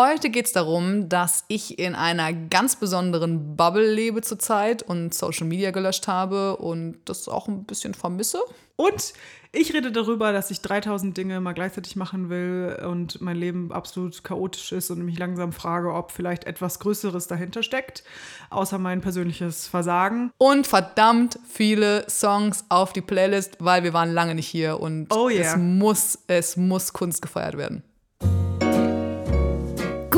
Heute geht es darum, dass ich in einer ganz besonderen Bubble lebe zurzeit und Social Media gelöscht habe und das auch ein bisschen vermisse. Und ich rede darüber, dass ich 3000 Dinge mal gleichzeitig machen will und mein Leben absolut chaotisch ist und mich langsam frage, ob vielleicht etwas Größeres dahinter steckt, außer mein persönliches Versagen. Und verdammt viele Songs auf die Playlist, weil wir waren lange nicht hier und Oh yeah. es muss, es muss Kunst gefeiert werden.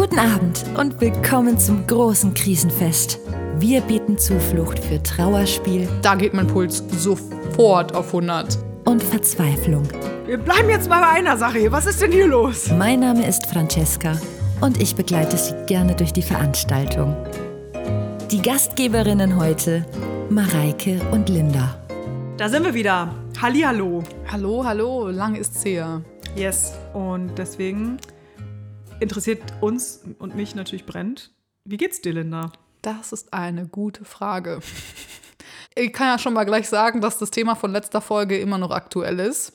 Guten Abend und willkommen zum großen Krisenfest. Wir bieten Zuflucht für Trauerspiel Da geht mein Puls sofort auf 100. und Verzweiflung. Wir bleiben jetzt mal bei einer Sache hier. Was ist denn hier los? Mein Name ist Francesca und ich begleite Sie gerne durch die Veranstaltung. Die Gastgeberinnen heute Mareike und Linda. Da sind wir wieder. Hallihallo. Hallo, hallo, lange ist's her. Yes. Und deswegen interessiert uns und mich natürlich brennt. Wie geht's dir, Linda? Das ist eine gute Frage. Ich kann ja schon mal gleich sagen, dass das Thema von letzter Folge immer noch aktuell ist.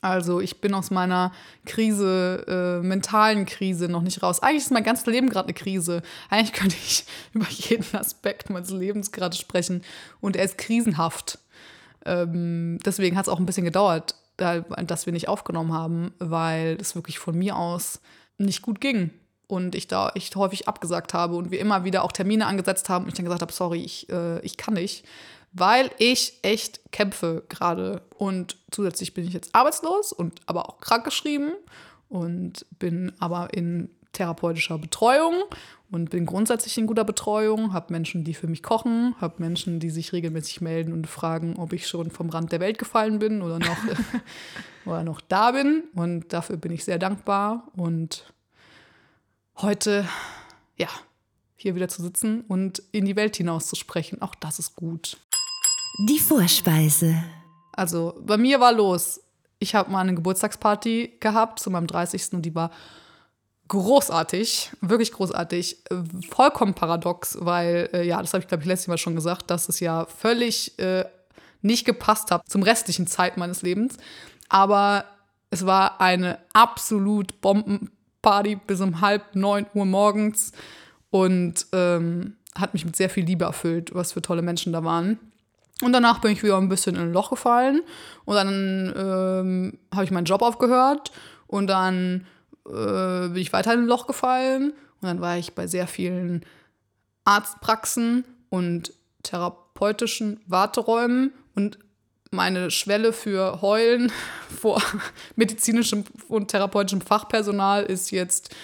Also ich bin aus meiner Krise, äh, mentalen Krise noch nicht raus. Eigentlich ist mein ganzes Leben gerade eine Krise. Eigentlich könnte ich über jeden Aspekt meines Lebens gerade sprechen. Und er ist krisenhaft. Ähm, deswegen hat es auch ein bisschen gedauert, da, dass wir nicht aufgenommen haben, weil es wirklich von mir aus nicht gut ging. Und ich da echt häufig abgesagt habe und wir immer wieder auch Termine angesetzt haben und ich dann gesagt habe, sorry, ich, äh, ich kann nicht, weil ich echt kämpfe gerade. Und zusätzlich bin ich jetzt arbeitslos und aber auch krankgeschrieben und bin aber in therapeutischer Betreuung und bin grundsätzlich in guter Betreuung, habe Menschen, die für mich kochen, habe Menschen, die sich regelmäßig melden und fragen, ob ich schon vom Rand der Welt gefallen bin oder noch, oder noch da bin. Und dafür bin ich sehr dankbar. Und heute, ja, hier wieder zu sitzen und in die Welt hinaus zu sprechen, auch das ist gut. Die Vorspeise. Also bei mir war los. Ich habe mal eine Geburtstagsparty gehabt zu meinem 30. und die war großartig, wirklich großartig, vollkommen paradox, weil, äh, ja, das habe ich, glaube ich, letztes Mal schon gesagt, dass es ja völlig äh, nicht gepasst hat zum restlichen Zeit meines Lebens. Aber es war eine absolut Bombenparty bis um halb neun Uhr morgens und ähm, hat mich mit sehr viel Liebe erfüllt, was für tolle Menschen da waren. Und danach bin ich wieder ein bisschen in ein Loch gefallen. Und dann ähm, habe ich meinen Job aufgehört. Und dann äh, bin ich weiter in ein Loch gefallen. Und dann war ich bei sehr vielen Arztpraxen und therapeutischen Warteräumen. Und meine Schwelle für Heulen vor medizinischem und therapeutischem Fachpersonal ist jetzt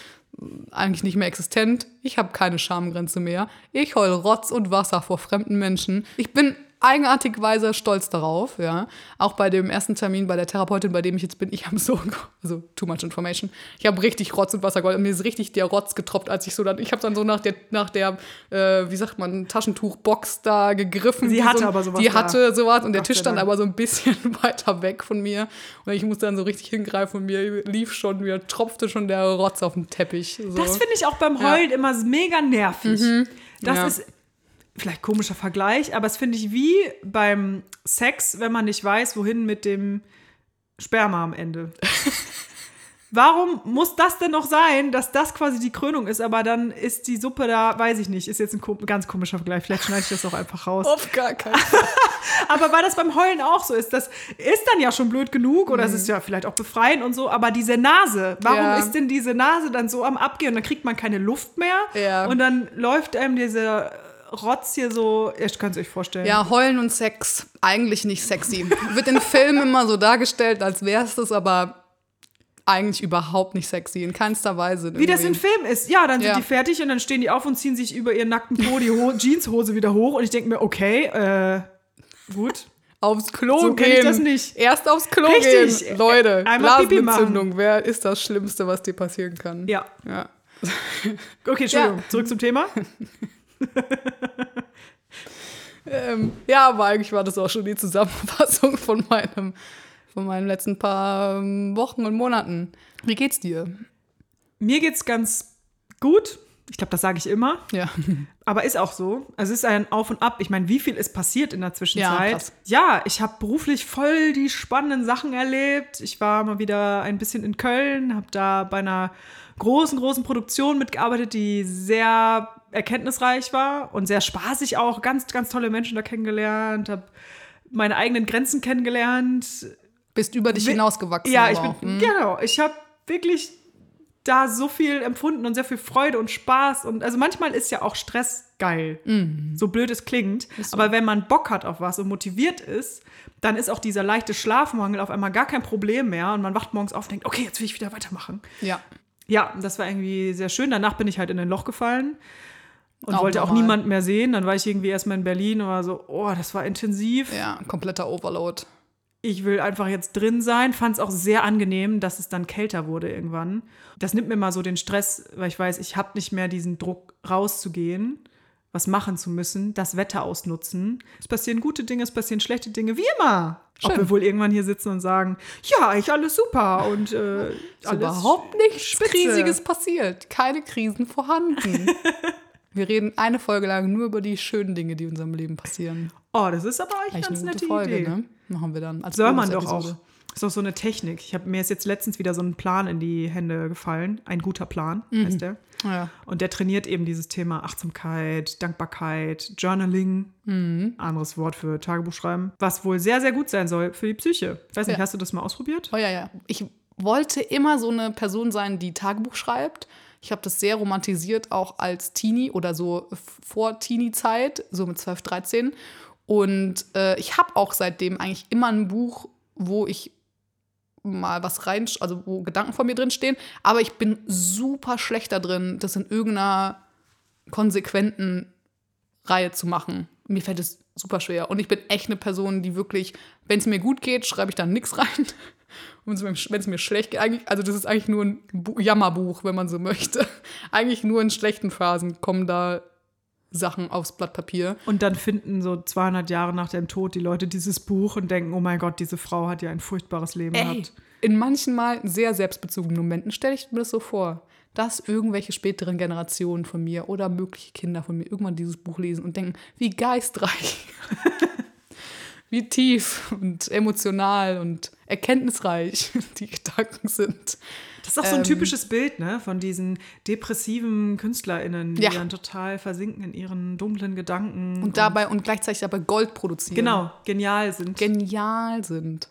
eigentlich nicht mehr existent. Ich habe keine Schamgrenze mehr. Ich heul Rotz und Wasser vor fremden Menschen. Ich bin eigenartigweise stolz darauf, ja. Auch bei dem ersten Termin bei der Therapeutin, bei dem ich jetzt bin, ich habe so, also too much information. Ich habe richtig Rotz und Wasser geholt und mir ist richtig der Rotz getropft, als ich so dann, ich habe dann so nach der, nach der, äh, wie sagt man, Taschentuchbox da gegriffen. Sie hatte so, aber sowas Die hatte sowas und der Gott Tisch stand aber so ein bisschen weiter weg von mir und ich musste dann so richtig hingreifen und mir lief schon, mir tropfte schon der Rotz auf den Teppich. So. Das finde ich auch beim Heulen immer mega nervig. Das Ja. ist vielleicht komischer Vergleich, aber es finde ich wie beim Sex, wenn man nicht weiß, wohin mit dem Sperma am Ende. Warum muss das denn noch sein, dass das quasi die Krönung ist, aber dann ist die Suppe da, weiß ich nicht, ist jetzt ein ganz komischer Vergleich, vielleicht schneide ich das auch einfach raus. auf gar keinen Fall. Aber weil das beim Heulen auch so ist, das ist dann ja schon blöd genug oder es ist ja vielleicht auch befreiend und so, aber diese Nase, warum Ja. ist denn diese Nase dann so am Abgehen und dann kriegt man keine Luft mehr Ja. und dann läuft einem dieser Rotz hier so, ihr könnt es euch vorstellen. Ja, Heulen und Sex, eigentlich nicht sexy. Wird in Filmen immer so dargestellt, als wäre es das, aber eigentlich überhaupt nicht sexy, in keinster Weise. Wie das in irgendwie. Film ist. Ja, dann sind Ja. die fertig und dann stehen die auf und ziehen sich über ihren nackten Po die Ho Jeanshose wieder hoch und ich denke mir, okay, äh, gut. Aufs Klo So kenn ich gehen. das nicht. Erst aufs Klo Richtig. gehen. Leute, Einmal Blasenentzündung, wer ist das Schlimmste, was dir passieren kann? Ja. ja. Okay, Entschuldigung, Ja. zurück zum Thema. Ähm, ja, aber eigentlich war das auch schon die Zusammenfassung von meinem, von meinen letzten paar ähm, Wochen und Monaten. Wie geht's dir? Mir geht's ganz gut. Ich glaube, das sage ich immer. Ja. Aber ist auch so. Also es ist ein Auf und Ab. Ich meine, wie viel ist passiert in der Zwischenzeit? Ja. Ja, ich habe beruflich voll die spannenden Sachen erlebt. Ich war mal wieder ein bisschen in Köln, habe da bei einer großen, großen Produktion mitgearbeitet, die sehr erkenntnisreich war und sehr spaßig auch. Ganz, ganz tolle Menschen da kennengelernt, habe meine eigenen Grenzen kennengelernt. Bist über dich hinausgewachsen. Ja, ich bin, auch, hm? genau. Ich habe wirklich da so viel empfunden und sehr viel Freude und Spaß. Und also manchmal ist ja auch Stress geil. Mhm. So blöd es klingt. Aber wenn man Bock hat auf was und motiviert ist, dann ist auch dieser leichte Schlafmangel auf einmal gar kein Problem mehr. Und man wacht morgens auf und denkt, okay, jetzt will ich wieder weitermachen. Ja. Ja, das war irgendwie sehr schön. Danach bin ich halt in ein Loch gefallen und Auch wollte auch normal. niemand mehr sehen. Dann war ich irgendwie erstmal in Berlin und war so, oh, das war intensiv Ja, kompletter Overload. Ich will einfach jetzt drin sein. Fand es auch sehr angenehm, dass es dann kälter wurde irgendwann. Das nimmt mir mal so den Stress, weil ich weiß, ich habe nicht mehr diesen Druck rauszugehen, was machen zu müssen, das Wetter ausnutzen. Es passieren gute Dinge, es passieren schlechte Dinge, wie immer. Ob Schön. wir wohl irgendwann hier sitzen und sagen, ja, ich alles super und äh, alles überhaupt nichts spitze. Riesiges passiert. Keine Krisen vorhanden. Wir reden eine Folge lang nur über die schönen Dinge, die in unserem Leben passieren. Oh, das ist aber eigentlich ganz eine nette gute Folge, Idee. ne? Machen wir dann. Als Soll man doch auch. Ist doch so eine Technik. Ich habe mir ist jetzt letztens wieder so ein Plan in die Hände gefallen. Ein guter Plan heißt der. Ja. Und der trainiert eben dieses Thema Achtsamkeit, Dankbarkeit, Journaling, anderes Wort für Tagebuchschreiben, was wohl sehr, sehr gut sein soll für die Psyche. Ich weiß nicht, Ja. hast du das mal ausprobiert? Oh ja, ja. Ich wollte immer so eine Person sein, die Tagebuch schreibt. Ich habe das sehr romantisiert, auch als Teenie oder so vor Teenie-Zeit, so mit 12, 13. Und äh, ich habe auch seitdem eigentlich immer ein Buch, wo ich mal was rein, also wo Gedanken von mir drin stehen. Aber ich bin super schlecht da drin, das in irgendeiner konsequenten Reihe zu machen. Mir fällt es super schwer. Und ich bin echt eine Person, die wirklich, wenn es mir gut geht, schreibe ich da nichts rein. Und wenn es mir schlecht geht, eigentlich, also das ist eigentlich nur ein Bu Jammerbuch, wenn man so möchte. Eigentlich nur in schlechten Phasen kommen da Sachen aufs Blatt Papier. Und dann finden so 200 Jahre nach dem Tod die Leute dieses Buch und denken, oh mein Gott, diese Frau hat ja ein furchtbares Leben Ey, gehabt. in manchen mal sehr selbstbezogenen Momenten stelle ich mir das so vor, dass irgendwelche späteren Generationen von mir oder mögliche Kinder von mir irgendwann dieses Buch lesen und denken, wie geistreich, wie tief und emotional und erkenntnisreich die Gedanken sind. Das ist auch so ein Ähm, typisches Bild, ne, von diesen depressiven KünstlerInnen, die Ja. dann total versinken in ihren dunklen Gedanken. Und dabei und gleichzeitig dabei Gold produzieren. genau, genial sind. Genial sind.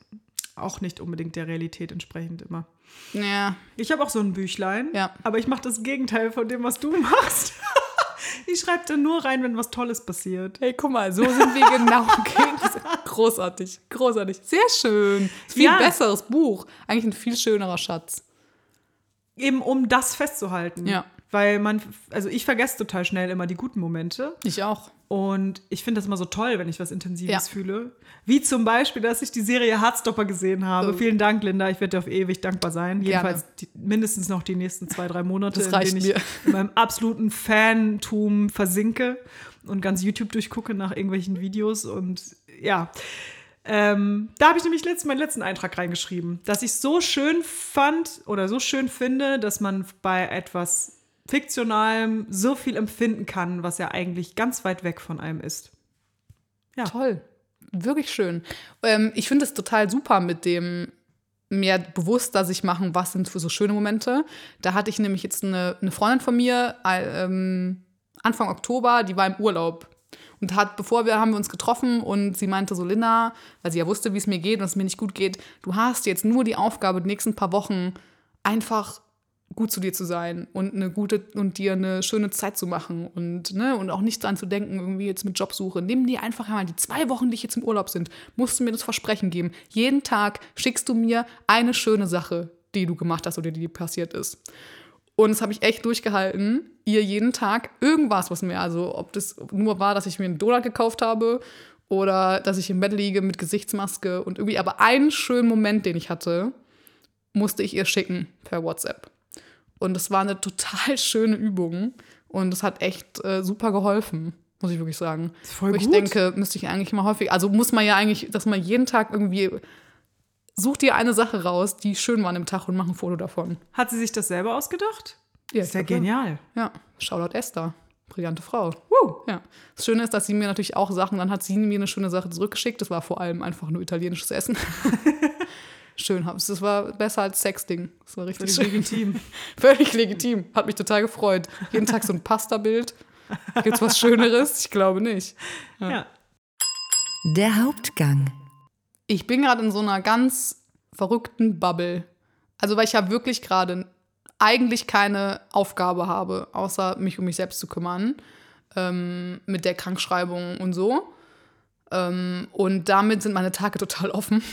auch nicht unbedingt der Realität entsprechend immer. Ja, Ich habe auch so ein Büchlein, Ja. aber ich mache das Gegenteil von dem, was du machst. ich schreibe da nur rein, wenn was Tolles passiert. Hey, guck mal, so sind wir genau. Großartig, großartig. Sehr schön. Viel Ja. besseres Buch. Eigentlich ein viel schönerer Schatz. Eben um das festzuhalten. Ja. Weil man, also ich vergesse total schnell immer die guten Momente. Ich auch. Und ich finde das immer so toll, wenn ich was Intensives Ja. fühle. Wie zum Beispiel, dass ich die Serie Heartstopper gesehen habe. Oh. Vielen Dank, Linda. Ich werde dir auf ewig dankbar sein. Gerne. Jedenfalls die, mindestens noch die nächsten zwei, drei Monate, Das reicht in denen ich mir. in meinem absoluten Fantum versinke und ganz YouTube durchgucke nach irgendwelchen Videos. Und ja, ähm, da habe ich nämlich letztens meinen letzten Eintrag reingeschrieben, dass ich so schön fand oder so schön finde, dass man bei etwas Fiktionalem so viel empfinden kann, was ja eigentlich ganz weit weg von einem ist. Ja. Toll. Wirklich schön. Ähm, ich finde es total super mit dem mehr bewusster sich machen, was sind für so schöne Momente. Da hatte ich nämlich jetzt eine, eine Freundin von mir äh, ähm, Anfang Oktober, die war im Urlaub. Und hat, bevor wir haben wir uns getroffen und sie meinte so, Linda, weil sie ja wusste, wie es mir geht und es mir nicht gut geht, du hast jetzt nur die Aufgabe, die nächsten paar Wochen einfach gut zu dir zu sein und eine gute und dir eine schöne Zeit zu machen und ne und auch nicht dran zu denken irgendwie jetzt mit Jobsuche. Nimm dir einfach einmal die zwei Wochen, die ich jetzt im Urlaub sind, musst du mir das Versprechen geben. Jeden Tag schickst du mir eine schöne Sache, die du gemacht hast oder die dir passiert ist. Und das habe ich echt durchgehalten, ihr jeden Tag irgendwas, was mir, also ob das nur war, dass ich mir einen Donut gekauft habe oder dass ich im Bett liege mit Gesichtsmaske und irgendwie, aber einen schönen Moment, den ich hatte, musste ich ihr schicken per WhatsApp. Und es war eine total schöne Übung und es hat echt äh, super geholfen, muss ich wirklich sagen. Ist voll Wo ich gut. denke, müsste ich eigentlich mal häufig, also muss man ja eigentlich, dass man jeden Tag irgendwie such dir eine Sache raus, die schön war an dem Tag und mach ein Foto davon. Hat sie sich das selber ausgedacht? Ja, Ist ja glaub, genial. Ja, Shoutout Esther. Brillante Frau. Woo. Ja. Das Schöne ist, dass sie mir natürlich auch Sachen, dann hat sie mir eine schöne Sache zurückgeschickt. Das war vor allem einfach nur italienisches Essen. schön. Das war besser als Sexting. Das war richtig Völlig schön. legitim. Völlig legitim. Hat mich total gefreut. Jeden Tag so ein Pasta-Bild. Gibt's was Schöneres? Ich glaube nicht. Ja. Der Hauptgang. Ich bin gerade in so einer ganz verrückten Bubble. Also, weil ich ja wirklich gerade eigentlich keine Aufgabe habe, außer mich um mich selbst zu kümmern. Ähm, mit der Krankschreibung und so. Ähm, und damit sind meine Tage total offen.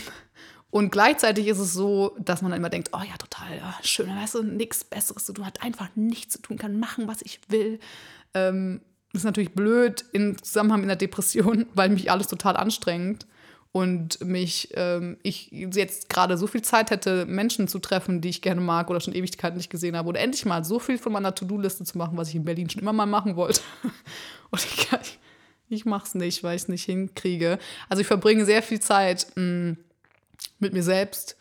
Und gleichzeitig ist es so, dass man dann immer denkt, oh ja, total ja, schön, weißt du, nichts Besseres zu tun, hat einfach nichts zu tun, kann machen, was ich will. Ähm, ist natürlich blöd im Zusammenhang mit einer Depression, weil mich alles total anstrengt und mich, ähm, ich jetzt gerade so viel Zeit hätte, Menschen zu treffen, die ich gerne mag oder schon Ewigkeiten nicht gesehen habe oder endlich mal so viel von meiner To-Do-Liste zu machen, was ich in Berlin schon immer mal machen wollte. Und ich, ich, ich mache es nicht, weil ich es nicht hinkriege. Also ich verbringe sehr viel Zeit mh, mit mir selbst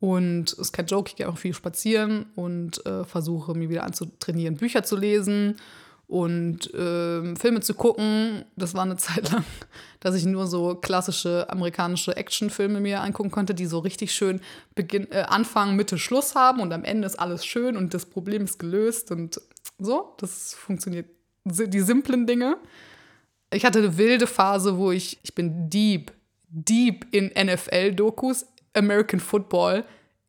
und es ist kein Joke, ich gehe auch viel spazieren und äh, versuche mir wieder anzutrainieren, Bücher zu lesen und ähm, Filme zu gucken. Das war eine Zeit lang, dass ich nur so klassische amerikanische Actionfilme mir angucken konnte, die so richtig schön Beginn, äh, Anfang, Mitte, Schluss haben und am Ende ist alles schön und das Problem ist gelöst und so. Das funktioniert. Die simplen Dinge. Ich hatte eine wilde Phase, wo ich, ich bin deep, deep in NFL-Dokus. American Football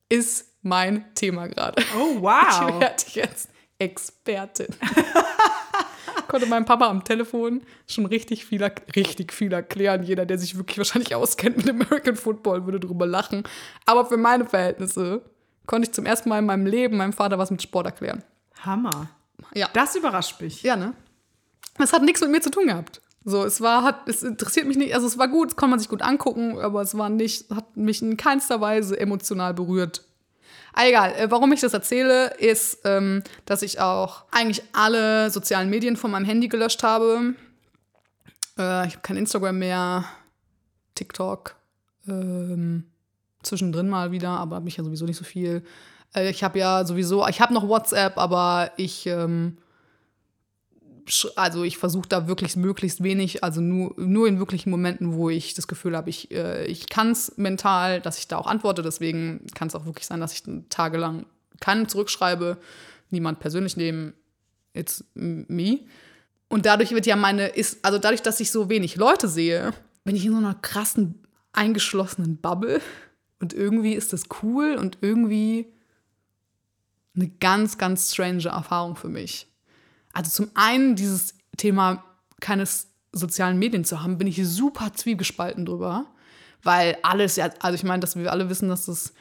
ist mein Thema gerade. Oh, Ich wow. werde jetzt Expertin. Konnte meinem Papa am Telefon schon richtig viel, richtig viel erklären. Jeder, der sich wirklich wahrscheinlich auskennt mit American Football, würde drüber lachen. Aber für meine Verhältnisse konnte ich zum ersten Mal in meinem Leben meinem Vater was mit Sport erklären. Hammer. Ja. Das überrascht mich. Ja, ne? Das hat nichts mit mir zu tun gehabt. So, es war, hat, es interessiert mich nicht, also es war gut, es konnte man sich gut angucken, aber es war nicht, hat mich in keinster Weise emotional berührt. Ah, egal, äh, warum ich das erzähle, ist, ähm, dass ich auch eigentlich alle sozialen Medien von meinem Handy gelöscht habe. Äh, ich habe kein Instagram mehr, TikTok, ähm, zwischendrin mal wieder, aber habe ich ja sowieso nicht so viel. Äh, ich habe ja sowieso, ich habe noch WhatsApp, aber ich, ähm, also ich versuche da wirklich möglichst wenig, also nur, nur in wirklichen Momenten, wo ich das Gefühl habe, ich, äh, ich kann es mental, dass ich da auch antworte. Deswegen kann es auch wirklich sein, dass ich tagelang keinen zurückschreibe, niemand persönlich nehmen, it's me. Und dadurch wird ja meine, ist, also dadurch, dass ich so wenig Leute sehe, bin ich in so einer krassen, eingeschlossenen Bubble. Und irgendwie ist das cool und irgendwie eine ganz, ganz strange Erfahrung für mich. Also zum einen dieses Thema keines sozialen Medien zu haben, bin ich super zwiegespalten drüber, weil alles ja, also ich meine, dass wir alle wissen, dass das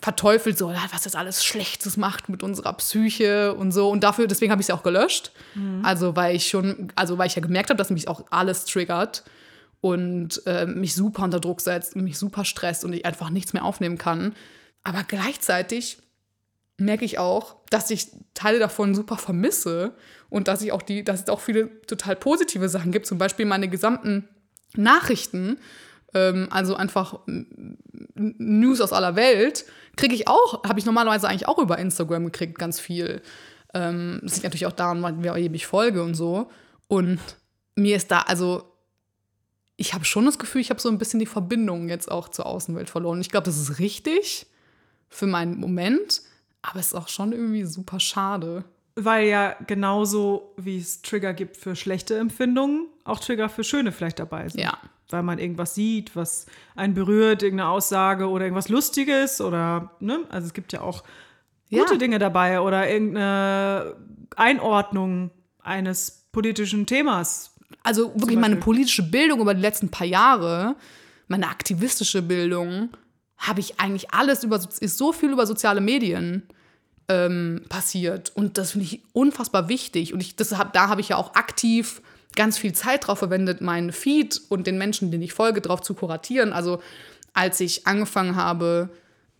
verteufelt so, was das alles Schlechtes macht mit unserer Psyche und so. Und dafür, deswegen habe ich es ja auch gelöscht. Also, weil ich schon, also weil ich ja gemerkt habe, dass mich auch alles triggert und äh, mich super unter Druck setzt und mich super stresst und ich einfach nichts mehr aufnehmen kann. Aber gleichzeitig merke ich auch, dass ich Teile davon super vermisse und dass ich auch die, dass es auch viele total positive Sachen gibt, zum Beispiel meine gesamten Nachrichten, ähm, also einfach News aus aller Welt, kriege ich auch, habe ich normalerweise eigentlich auch über Instagram gekriegt, ganz viel. Ähm, das liegt natürlich auch daran, wer ewig folge und so. Und mir ist da, also ich habe schon das Gefühl, ich habe so ein bisschen die Verbindung jetzt auch zur Außenwelt verloren. Ich glaube, das ist richtig für meinen Moment, aber es ist auch schon irgendwie super schade. Weil ja genauso wie es Trigger gibt für schlechte Empfindungen, auch Trigger für schöne vielleicht dabei sind. Ja. Weil man irgendwas sieht, was einen berührt, irgendeine Aussage oder irgendwas Lustiges oder, ne? Also es gibt ja auch Ja. gute Dinge dabei oder irgendeine Einordnung eines politischen Themas. Also wirklich meine politische Bildung über die letzten paar Jahre, meine aktivistische Bildung, habe ich eigentlich alles über, ist so viel über soziale Medien ähm, passiert. Und das finde ich unfassbar wichtig. Und ich, das hab, da habe ich ja auch aktiv ganz viel Zeit drauf verwendet, meinen Feed und den Menschen, denen ich folge, drauf zu kuratieren. Also als ich angefangen habe,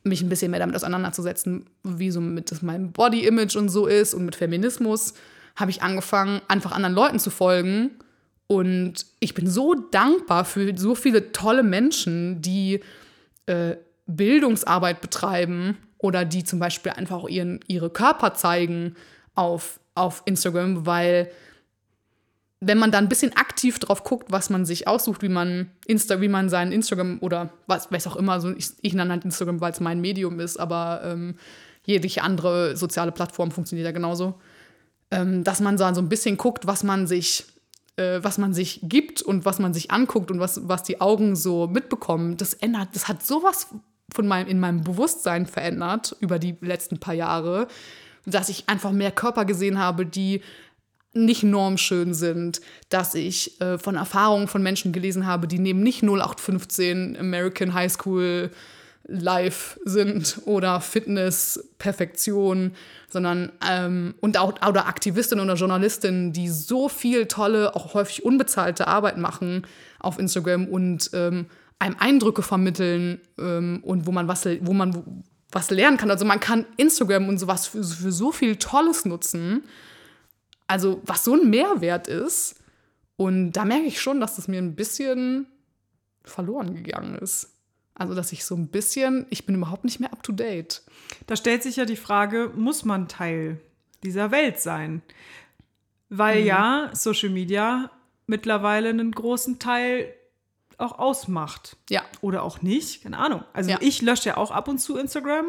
mich ein bisschen mehr damit auseinanderzusetzen, wie so mit das meinem Body-Image und so ist und mit Feminismus, habe ich angefangen, einfach anderen Leuten zu folgen. Und ich bin so dankbar für so viele tolle Menschen, die äh, Bildungsarbeit betreiben oder die zum Beispiel einfach auch ihren, ihre Körper zeigen auf, auf Instagram, weil wenn man dann ein bisschen aktiv drauf guckt, was man sich aussucht, wie man Insta, wie man seinen Instagram oder was, weiß auch immer, so ich, ich nenne halt Instagram, weil es mein Medium ist, aber ähm, jegliche andere soziale Plattform funktioniert ja genauso, ähm, dass man so ein bisschen guckt, was man sich äh, was man sich gibt und was man sich anguckt und was, was die Augen so mitbekommen, das ändert, das hat sowas von meinem, in meinem Bewusstsein verändert über die letzten paar Jahre, dass ich einfach mehr Körper gesehen habe, die nicht normschön sind, dass ich äh, von Erfahrungen von Menschen gelesen habe, die neben nicht 0815 American High School Life sind oder Fitness, Perfektion, sondern ähm, und auch oder Aktivistinnen oder Journalistinnen, die so viel tolle, auch häufig unbezahlte Arbeit machen auf Instagram und ähm, einem Eindrücke vermitteln ähm, und wo man was, wo man was lernen kann. Also man kann Instagram und sowas für, für so viel Tolles nutzen. Also was so ein Mehrwert ist. Und da merke ich schon, dass das mir ein bisschen verloren gegangen ist. Also, dass ich so ein bisschen, ich bin überhaupt nicht mehr up to date. Da stellt sich ja die Frage, muss man Teil dieser Welt sein? Weil mhm. ja, Social Media mittlerweile einen großen Teil auch ausmacht. Ja. Oder auch nicht, keine Ahnung. Also Ja. ich lösche ja auch ab und zu Instagram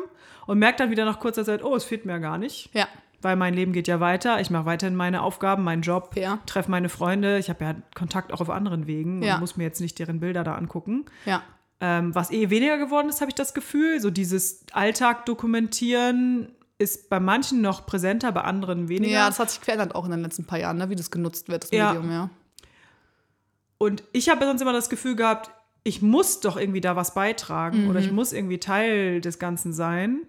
und merke dann wieder nach kurzer Zeit, oh, es fehlt mir gar nicht. Ja. Weil mein Leben geht ja weiter. Ich mache weiterhin meine Aufgaben, meinen Job, Ja. treffe meine Freunde. Ich habe ja Kontakt auch auf anderen Wegen Ja. und muss mir jetzt nicht deren Bilder da angucken. Ja. Ähm, was eh weniger geworden ist, habe ich das Gefühl. So dieses Alltag dokumentieren ist bei manchen noch präsenter, bei anderen weniger. Ja, das hat sich verändert auch in den letzten paar Jahren, ne, wie das genutzt wird, das Ja. Medium, ja. Und ich habe sonst immer das Gefühl gehabt, ich muss doch irgendwie da was beitragen oder ich muss irgendwie Teil des Ganzen sein.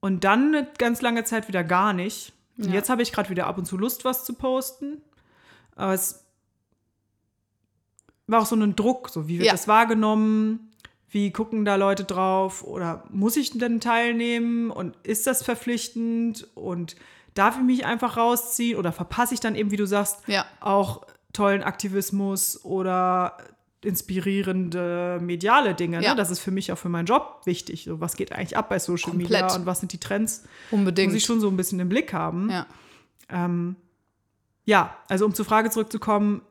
Und dann eine ganz lange Zeit wieder gar nicht. Und Ja. jetzt habe ich gerade wieder ab und zu Lust, was zu posten. Aber es war auch so ein Druck, so wie wird Ja. das wahrgenommen? Wie gucken da Leute drauf? Oder muss ich denn teilnehmen? Und ist das verpflichtend? Und darf ich mich einfach rausziehen? Oder verpasse ich dann eben, wie du sagst, Ja. auch tollen Aktivismus oder inspirierende mediale Dinge. Ja. Ne? Das ist für mich auch für meinen Job wichtig. So, was geht eigentlich ab bei Social Komplett. Media und was sind die Trends? Unbedingt. Muss ich schon so ein bisschen im Blick haben. ja. Ähm, ja, also um zur Frage zurückzukommen,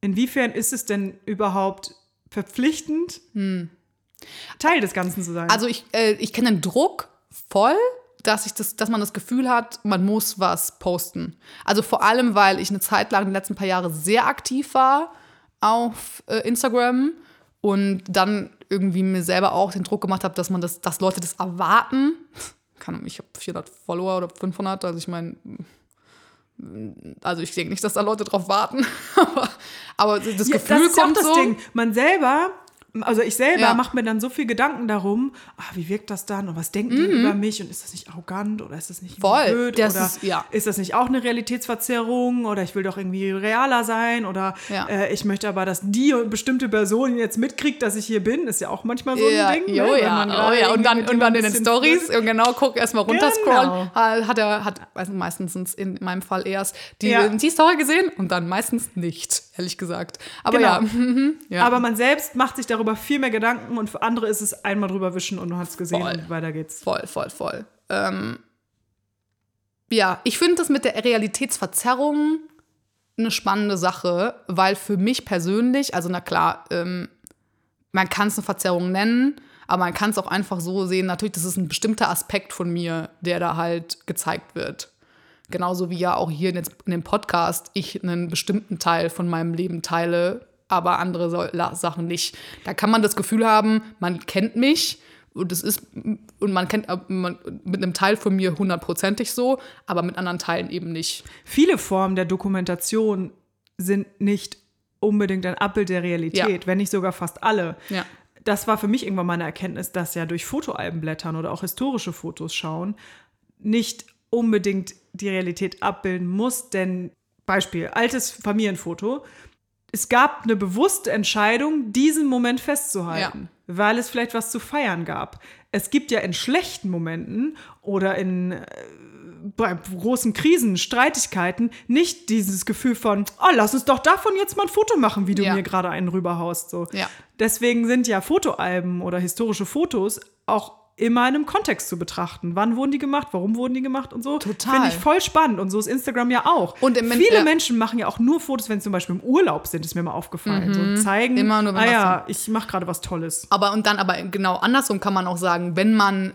inwiefern ist es denn überhaupt verpflichtend, Teil des Ganzen zu sein? Hm. Also ich, äh, ich kenne den Druck voll, dass, ich das, dass man das Gefühl hat, man muss was posten. Also vor allem, weil ich eine Zeit lang, die letzten paar Jahre, sehr aktiv war auf äh, Instagram und dann irgendwie mir selber auch den Druck gemacht habe, dass man das, dass Leute das erwarten. Ich habe 400 Follower oder 500, also ich meine, also ich denke nicht, dass da Leute drauf warten, aber, aber das Ja, Gefühl das ist ja auch kommt das so. Ding. Man selber, also ich selber Ja. mache mir dann so viel Gedanken darum, ah, wie wirkt das dann und was denken die über mich und ist das nicht arrogant oder ist das nicht Mhm. Voll. blöd Das oder ist- ja. ist das nicht auch eine Realitätsverzerrung oder ich will doch irgendwie realer sein oder Ja. äh, ich möchte aber, dass die bestimmte Person jetzt mitkriegt, dass ich hier bin, ist ja auch manchmal so Ja, ein Ding. jo, ne? Ja, oh ja. Und dann, und dann in den Stories, und genau, guck erstmal runterscrollen. Genau. Hat, er, hat, also meistens in meinem Fall erst die, die Story gesehen und dann meistens nicht, ehrlich gesagt. Aber Genau. ja, mhm, ja. Aber man selbst macht sich darüber viel mehr Gedanken und für andere ist es einmal drüber wischen und du hast es gesehen Voll. und weiter geht's. Voll, voll, voll. Ähm, ja, ich finde das mit der Realitätsverzerrung eine spannende Sache, weil für mich persönlich, also na klar, ähm, man kann es eine Verzerrung nennen, aber man kann es auch einfach so sehen, natürlich, das ist ein bestimmter Aspekt von mir, der da halt gezeigt wird. Genauso wie ja auch hier in dem Podcast ich einen bestimmten Teil von meinem Leben teile, aber andere so- Sachen nicht. Da kann man das Gefühl haben, man kennt mich und es ist und man kennt äh, man, mit einem Teil von mir hundertprozentig so, aber mit anderen Teilen eben nicht. viele Formen der Dokumentation sind nicht unbedingt ein Abbild der Realität, Ja. wenn nicht sogar fast alle. Ja. Das war für mich irgendwann meine Erkenntnis, dass ja durch Fotoalben blättern oder auch historische Fotos schauen nicht unbedingt die Realität abbilden muss, denn Beispiel, altes Familienfoto. Es gab eine bewusste Entscheidung, diesen Moment festzuhalten, weil es vielleicht was zu feiern gab. Es gibt ja in schlechten Momenten oder in äh, bei großen Krisen, Streitigkeiten nicht dieses Gefühl von, oh, lass uns doch davon jetzt mal ein Foto machen, wie du Ja. mir gerade einen rüberhaust. So. Ja. Deswegen sind ja Fotoalben oder historische Fotos auch in einem Kontext zu betrachten. Wann wurden die gemacht? Warum wurden die gemacht und so? Total. Finde ich voll spannend. Und so ist Instagram ja auch. Und im Viele ja. Menschen machen ja auch nur Fotos, wenn sie zum Beispiel im Urlaub sind, ist mir mal aufgefallen. So zeigen, Mhm. Immer nur, wenn ah ja, ich mache gerade was Tolles. Aber und dann aber genau andersrum kann man auch sagen, wenn man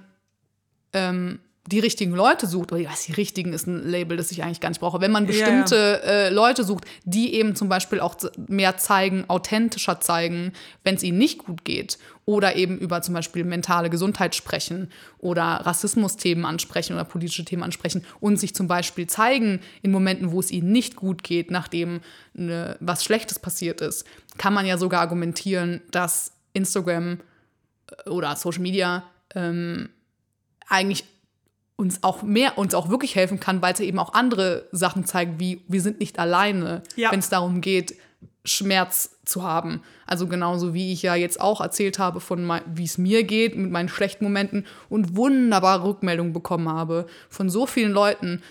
ähm, die richtigen Leute sucht, oder was die richtigen ist ein Label, das ich eigentlich gar nicht brauche, wenn man Ja, bestimmte Äh, Leute sucht, die eben zum Beispiel auch mehr zeigen, authentischer zeigen, wenn es ihnen nicht gut geht, oder eben über zum Beispiel mentale Gesundheit sprechen oder Rassismusthemen ansprechen oder politische Themen ansprechen und sich zum Beispiel zeigen in Momenten, wo es ihnen nicht gut geht, nachdem ne, was Schlechtes passiert ist, kann man ja sogar argumentieren, dass Instagram oder Social Media ähm, eigentlich uns auch mehr, uns auch wirklich helfen kann, weil es ja eben auch andere Sachen zeigt, wie wir sind nicht alleine, Ja. wenn es darum geht, Schmerz zu haben. Also genauso wie ich ja jetzt auch erzählt habe von wie es mir geht mit meinen schlechten Momenten und wunderbare Rückmeldungen bekommen habe von so vielen Leuten.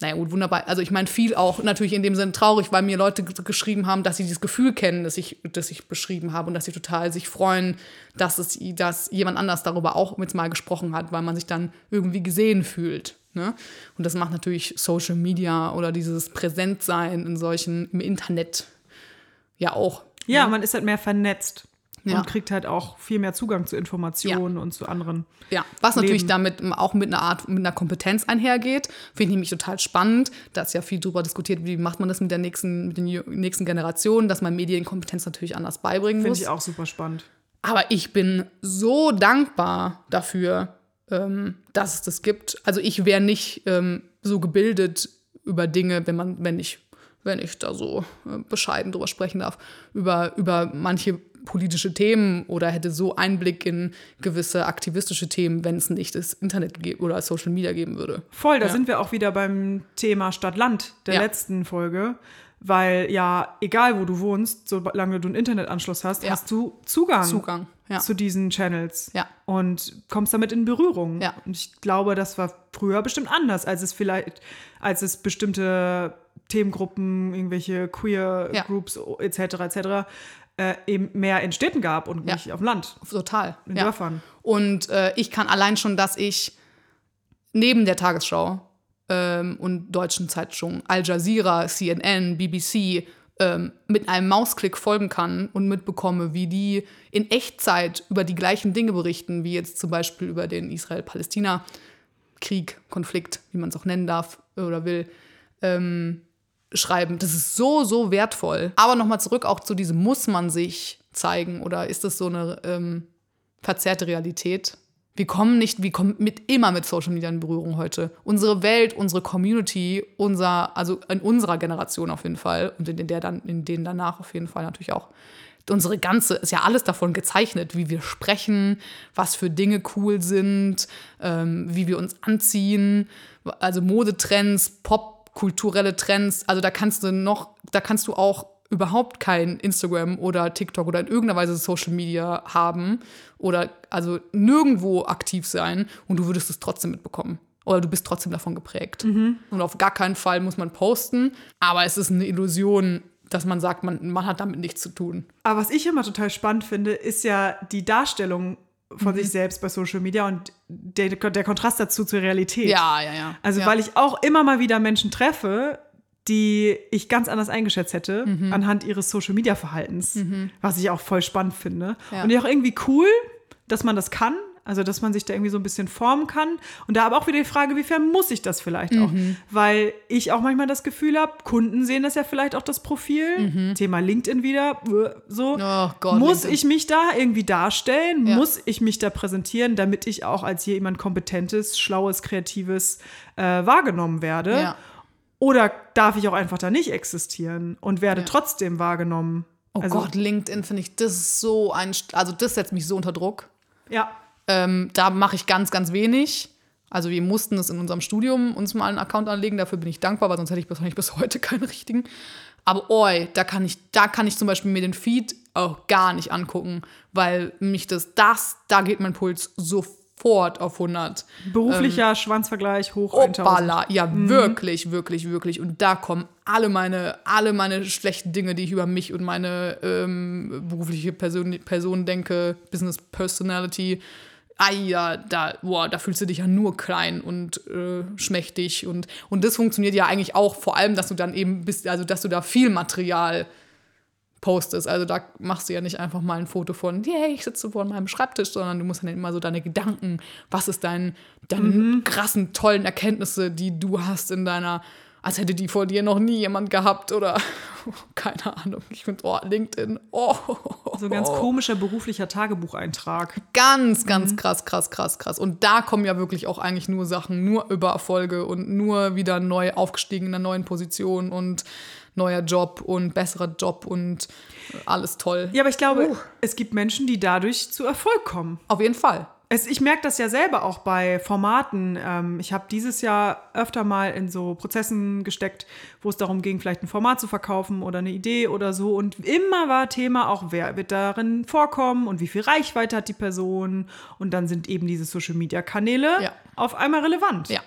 Naja, gut, wunderbar. Also ich meine viel auch natürlich in dem Sinne traurig, weil mir Leute geschrieben haben, dass sie dieses Gefühl kennen, das ich, das ich beschrieben habe und dass sie total sich freuen, dass, es, dass jemand anders darüber auch jetzt mal gesprochen hat, weil man sich dann irgendwie gesehen fühlt. Ne? Und das macht natürlich Social Media oder dieses Präsentsein in solchen, im Internet ja auch. Ja, man ist halt mehr vernetzt Ja. und kriegt halt auch viel mehr Zugang zu Informationen und zu anderen. Ja, was natürlich Leben. damit auch mit einer Art, mit einer Kompetenz einhergeht, finde ich nämlich total spannend. Da ist ja viel drüber diskutiert, wie macht man das mit der nächsten, mit den nächsten Generationen, dass man Medienkompetenz natürlich anders beibringen Finde muss. ich auch super spannend. Aber ich bin so dankbar dafür, ähm, dass es das gibt. Also ich wäre nicht ähm, so gebildet über Dinge, wenn man, wenn ich, wenn ich da so äh, bescheiden drüber sprechen darf, über, über manche politische Themen oder hätte so Einblick in gewisse aktivistische Themen, wenn es nicht das Internet oder Social Media geben würde. Voll, da Ja. sind wir auch wieder beim Thema Stadt-Land der Ja. letzten Folge. Weil ja, egal wo du wohnst, solange du einen Internetanschluss hast, Ja. hast du Zugang, Zugang, zu diesen Channels. Ja. Und kommst damit in Berührung. Ja. Und ich glaube, das war früher bestimmt anders, als es vielleicht, als es bestimmte Themengruppen, irgendwelche queer Ja. Groups etc. etc. Äh, eben mehr in Städten gab und nicht auf dem Land, Total. in. Dörfern. Und äh, ich kann allein schon, dass ich neben der Tagesschau ähm, und deutschen Zeitungen, Al Jazeera, CNN, BBC, ähm, mit einem Mausklick folgen kann und mitbekomme, wie die in Echtzeit über die gleichen Dinge berichten, wie jetzt zum Beispiel über den Israel-Palästina-Krieg, Konflikt, wie man es auch nennen darf oder will, ähm, schreiben. Das ist so, so wertvoll. Aber nochmal zurück auch zu diesem, muss man sich zeigen oder ist das so eine ähm, verzerrte Realität? Wir kommen nicht, wir kommen mit, immer mit Social Media in Berührung heute. Unsere Welt, unsere Community, unser, also in unserer Generation auf jeden Fall und in der dann, in denen danach auf jeden Fall natürlich auch. Unsere ganze, ist ja alles davon gezeichnet, wie wir sprechen, was für Dinge cool sind, ähm, wie wir uns anziehen, also Modetrends, popkulturelle Trends. Also da kannst du noch, da kannst du auch überhaupt kein Instagram oder TikTok oder in irgendeiner Weise Social Media haben oder also nirgendwo aktiv sein und du würdest es trotzdem mitbekommen. Oder du bist trotzdem davon geprägt. Und auf gar keinen Fall muss man posten, aber es ist eine Illusion, dass man sagt, man, man hat damit nichts zu tun. Aber was ich immer total spannend finde, ist ja die Darstellung von Mhm. sich selbst bei Social Media und der, der Kontrast dazu zur Realität. Ja, ja, ja. Also ja. weil ich auch immer mal wieder Menschen treffe, die ich ganz anders eingeschätzt hätte Mhm. anhand ihres Social Media Verhaltens, was ich auch voll spannend finde Ja. und auch irgendwie cool, dass man das kann, also dass man sich da irgendwie so ein bisschen formen kann und da aber auch wieder die Frage, wiefern muss ich das vielleicht auch, Mhm. weil ich auch manchmal das Gefühl habe, Kunden sehen das ja vielleicht auch das Profil, Thema LinkedIn wieder, äh, so Mhm. Oh Gott, muss LinkedIn. ich mich da irgendwie darstellen, Ja. muss ich mich da präsentieren, damit ich auch als jemand kompetentes, schlaues, kreatives äh, wahrgenommen werde. Ja. Oder darf ich auch einfach da nicht existieren und werde Ja. trotzdem wahrgenommen? Oh also, Gott, LinkedIn finde ich, das ist so ein, also das setzt mich so unter Druck. Ja, Ähm, da mache ich ganz, ganz wenig. Also wir mussten es in unserem Studium uns mal einen Account anlegen. Dafür bin ich dankbar, weil sonst hätte ich wahrscheinlich bis heute keinen richtigen. Aber oi, da kann ich, da kann ich zum Beispiel mir den Feed auch gar nicht angucken, weil mich das, das, da geht mein Puls so sofort auf 100. Beruflicher Schwanzvergleich hoch 1000. Opala, ja, wirklich, wirklich, wirklich. Und da kommen alle meine, alle meine schlechten Dinge, die ich über mich und meine ähm, berufliche Person, Person denke, Business Personality. Ah ja, da, boah, da fühlst du dich ja nur klein und äh, schmächtig. Und, und das funktioniert ja eigentlich auch, vor allem, dass du dann eben bist, also dass du da viel Material postest. Also da machst du ja nicht einfach mal ein Foto von, yeah, ich sitze vor meinem Schreibtisch, sondern du musst dann immer so deine Gedanken, was ist dein, deine krassen, tollen Erkenntnisse, die du hast in deiner, als hätte die vor dir noch nie jemand gehabt oder keine Ahnung. Ich finde, oh, LinkedIn, oh. So ein ganz komischer beruflicher Tagebucheintrag. Ganz, ganz krass, krass, krass, krass. Und da kommen ja wirklich auch eigentlich nur Sachen, nur über Erfolge und nur wieder neu aufgestiegen in einer neuen Position und neuer Job und besserer Job und alles toll. Ja, aber ich glaube, es gibt Menschen, die dadurch zu Erfolg kommen. Auf jeden Fall. Es, ich merke das ja selber auch bei Formaten. Ähm, ich habe dieses Jahr öfter mal in so Prozessen gesteckt, wo es darum ging, vielleicht ein Format zu verkaufen oder eine Idee oder so. Und immer war Thema auch, wer wird darin vorkommen und wie viel Reichweite hat die Person. Und dann sind eben diese Social-Media-Kanäle Ja. auf einmal relevant. Ja.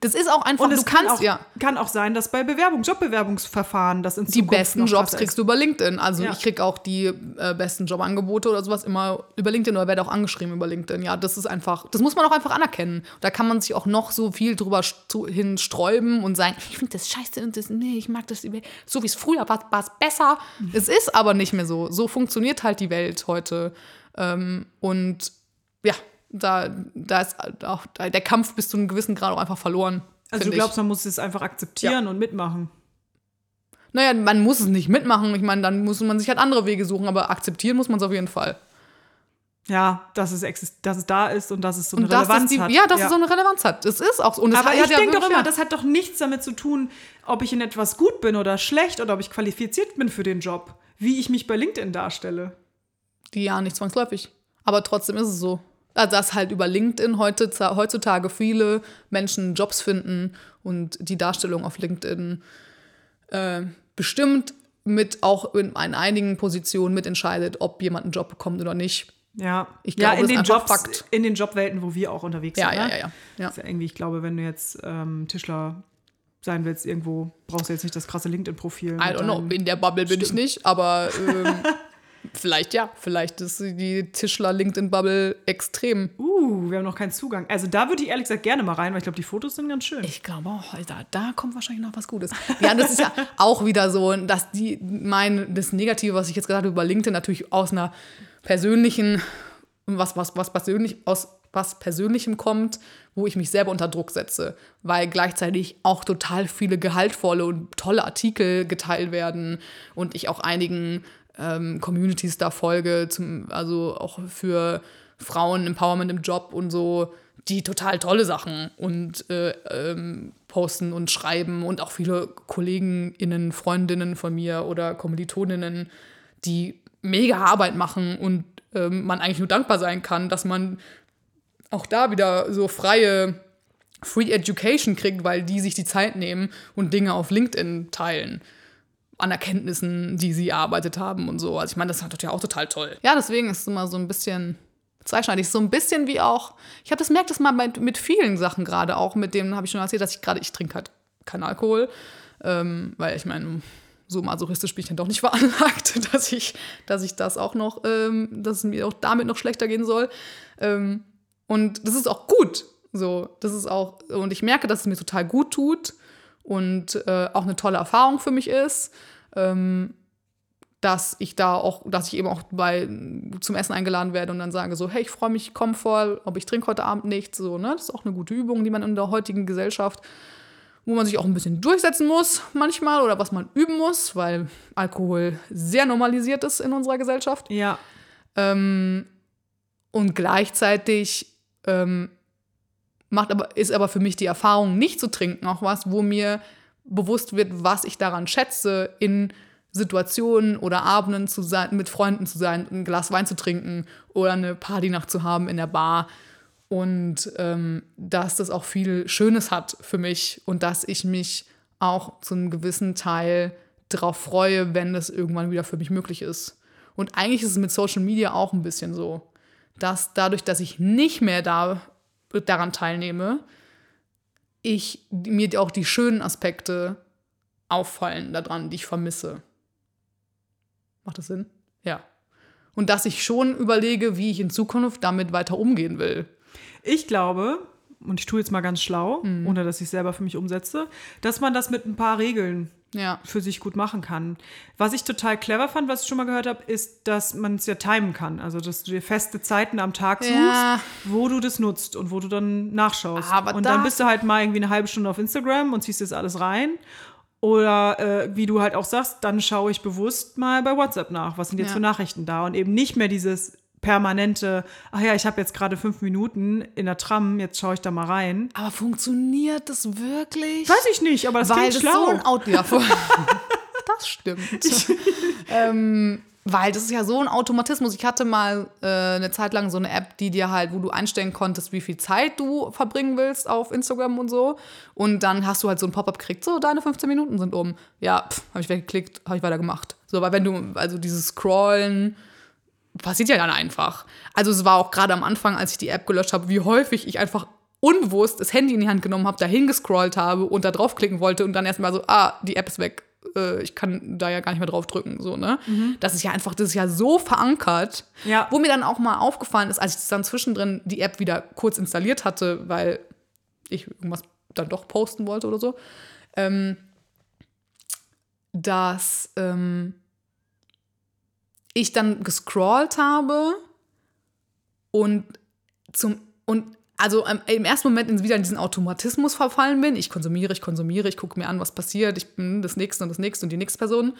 Das ist auch einfach, Und es du kannst kann auch, ja. kann auch sein, dass bei Bewerbung, Jobbewerbungsverfahren das in Die Zukunft besten Jobs kriegst ist. du über LinkedIn. Also Ja. ich krieg auch die äh, besten Jobangebote oder sowas immer über LinkedIn oder werde auch angeschrieben über LinkedIn. Ja, das ist einfach, das muss man auch einfach anerkennen. Da kann man sich auch noch so viel drüber hin sträuben und sagen, ich finde das scheiße und das, nee, ich mag das, über- so wie es früher war, war es besser. Es ist aber nicht mehr so. So funktioniert halt die Welt heute. Ähm, und ja, da, da ist auch der Kampf bis zu einem gewissen Grad auch einfach verloren. Also du glaubst, man muss es einfach akzeptieren und mitmachen. Naja, man muss es nicht mitmachen. Ich meine, dann muss man sich halt andere Wege suchen, aber akzeptieren muss man es auf jeden Fall. Ja, dass es, exist dass es da ist und dass es so eine Und Relevanz die, hat. ja, dass es so eine Relevanz hat. Es ist auch so. Und Aber hat ich ja denke doch wirklich- immer, das hat doch nichts damit zu tun, ob ich in etwas gut bin oder schlecht oder ob ich qualifiziert bin für den Job, wie ich mich bei LinkedIn darstelle. Ja nicht zwangsläufig. Aber trotzdem ist es so. Also, dass halt über LinkedIn heute, heutzutage viele Menschen Jobs finden und die Darstellung auf LinkedIn äh, bestimmt mit auch in, in einigen Positionen mitentscheidet, ob jemand einen Job bekommt oder nicht. Ja, Ich ja glaube, in, das den Jobs, Fakt. in den Jobwelten, wo wir auch unterwegs Ja, sind. ja, ne? ja, ja. ja. Ist ja irgendwie, ich glaube, wenn du jetzt ähm, Tischler sein willst, irgendwo brauchst du jetzt nicht das krasse LinkedIn-Profil. I don't know. In der Bubble bin ich nicht, aber ähm, vielleicht ja. Vielleicht ist die Tischler-LinkedIn-Bubble extrem. Uh, wir haben noch keinen Zugang. Also da würde ich ehrlich gesagt gerne mal rein, weil ich glaube, die Fotos sind ganz schön. Ich glaube auch, da, da kommt wahrscheinlich noch was Gutes. Ja, das ist ja auch wieder so, dass die mein das Negative, was ich jetzt gesagt habe über LinkedIn, natürlich aus einer persönlichen, was, was, was persönlich, aus was Persönlichem kommt, wo ich mich selber unter Druck setze, weil gleichzeitig auch total viele gehaltvolle und tolle Artikel geteilt werden und ich auch einigen ähm, Communities da folge, zum, also auch für Frauen Empowerment im Job und so, die total tolle Sachen und äh, ähm, posten und schreiben und auch viele KollegenInnen, Freundinnen von mir oder Kommilitoninnen, die mega Arbeit machen und ähm, man eigentlich nur dankbar sein kann, dass man auch da wieder so freie Free Education kriegt, weil die sich die Zeit nehmen und Dinge auf LinkedIn teilen. An Erkenntnissen, die sie erarbeitet haben und so. Also ich meine, das ist natürlich auch total toll. Ja, deswegen ist es immer so ein bisschen zweischneidig. So ein bisschen wie auch, ich habe das merkt das mal mit, mit vielen Sachen gerade, auch mit dem habe ich schon erzählt, dass ich gerade, ich trinke halt keinen Alkohol, ähm, weil ich meine, so masochistisch bin ich dann doch nicht veranlagt, dass ich, dass ich das auch noch, ähm, dass es mir auch damit noch schlechter gehen soll. Ähm, und das ist auch gut. So, das ist auch, und ich merke, dass es mir total gut tut und äh, auch eine tolle Erfahrung für mich ist. Ähm, dass ich da auch, dass ich eben auch bei zum Essen eingeladen werde und dann sage so, hey, ich freue mich, komm vor, aber ich trinke heute Abend nichts. So, ne? Das ist auch eine gute Übung, die man in der heutigen Gesellschaft, wo man sich auch ein bisschen durchsetzen muss manchmal oder was man üben muss, weil Alkohol sehr normalisiert ist in unserer Gesellschaft. Ja. Ähm, und gleichzeitig ähm, macht aber, ist aber für mich die Erfahrung, nicht zu trinken, auch was, wo mir bewusst wird, was ich daran schätze, in Situationen oder Abenden zu sein, mit Freunden zu sein, ein Glas Wein zu trinken oder eine Partynacht zu haben in der Bar. Und ähm, dass das auch viel Schönes hat für mich und dass ich mich auch zu einem gewissen Teil darauf freue, wenn das irgendwann wieder für mich möglich ist. Und eigentlich ist es mit Social Media auch ein bisschen so, dass dadurch, dass ich nicht mehr da, daran teilnehme, ich mir auch die schönen Aspekte auffallen daran, die ich vermisse. Macht das Sinn? Ja. Und dass ich schon überlege, wie ich in Zukunft damit weiter umgehen will. Ich glaube, und ich tue jetzt mal ganz schlau, ohne dass ich es selber für mich umsetze, dass man das mit ein paar Regeln Ja. für sich gut machen kann. Was ich total clever fand, was ich schon mal gehört habe, ist, dass man es ja timen kann. Also, dass du dir feste Zeiten am Tag suchst, Ja. wo du das nutzt und wo du dann nachschaust. Aber und da- dann bist du halt mal irgendwie eine halbe Stunde auf Instagram und ziehst das alles rein. Oder äh, wie du halt auch sagst, dann schaue ich bewusst mal bei WhatsApp nach. Was sind jetzt Ja. für Nachrichten da? Und eben nicht mehr dieses permanente, ach ja, ich habe jetzt gerade fünf Minuten in der Tram, jetzt schaue ich da mal rein. Aber funktioniert das wirklich? Weiß ich nicht, aber das weil klingt das schlau. so ein Auto. Ja, das stimmt. ähm, weil das ist ja so ein Automatismus. Ich hatte mal äh, eine Zeit lang so eine App, die dir halt, wo du einstellen konntest, wie viel Zeit du verbringen willst auf Instagram und so. Und dann hast du halt so ein Pop-up gekriegt, so deine 15 Minuten sind um. Ja, habe ich weggeklickt, habe ich weiter gemacht. So, weil wenn du, also dieses Scrollen passiert ja dann einfach. Also es war auch gerade am Anfang, als ich die App gelöscht habe, wie häufig ich einfach unbewusst das Handy in die Hand genommen habe, dahin gescrollt habe und da draufklicken wollte und dann erstmal so, ah, die App ist weg. Äh, Ich kann da ja gar nicht mehr drauf drücken, so, ne? Das ist ja einfach, das ist ja so verankert. Ja. Wo mir dann auch mal aufgefallen ist, als ich dann zwischendrin die App wieder kurz installiert hatte, weil ich irgendwas dann doch posten wollte oder so, ähm, dass ähm, ich dann gescrollt habe und zum und also ähm, im ersten Moment wieder in diesen Automatismus verfallen bin. Ich konsumiere, ich konsumiere, ich gucke mir an, was passiert, ich bin das nächste und das nächste und die nächste Person.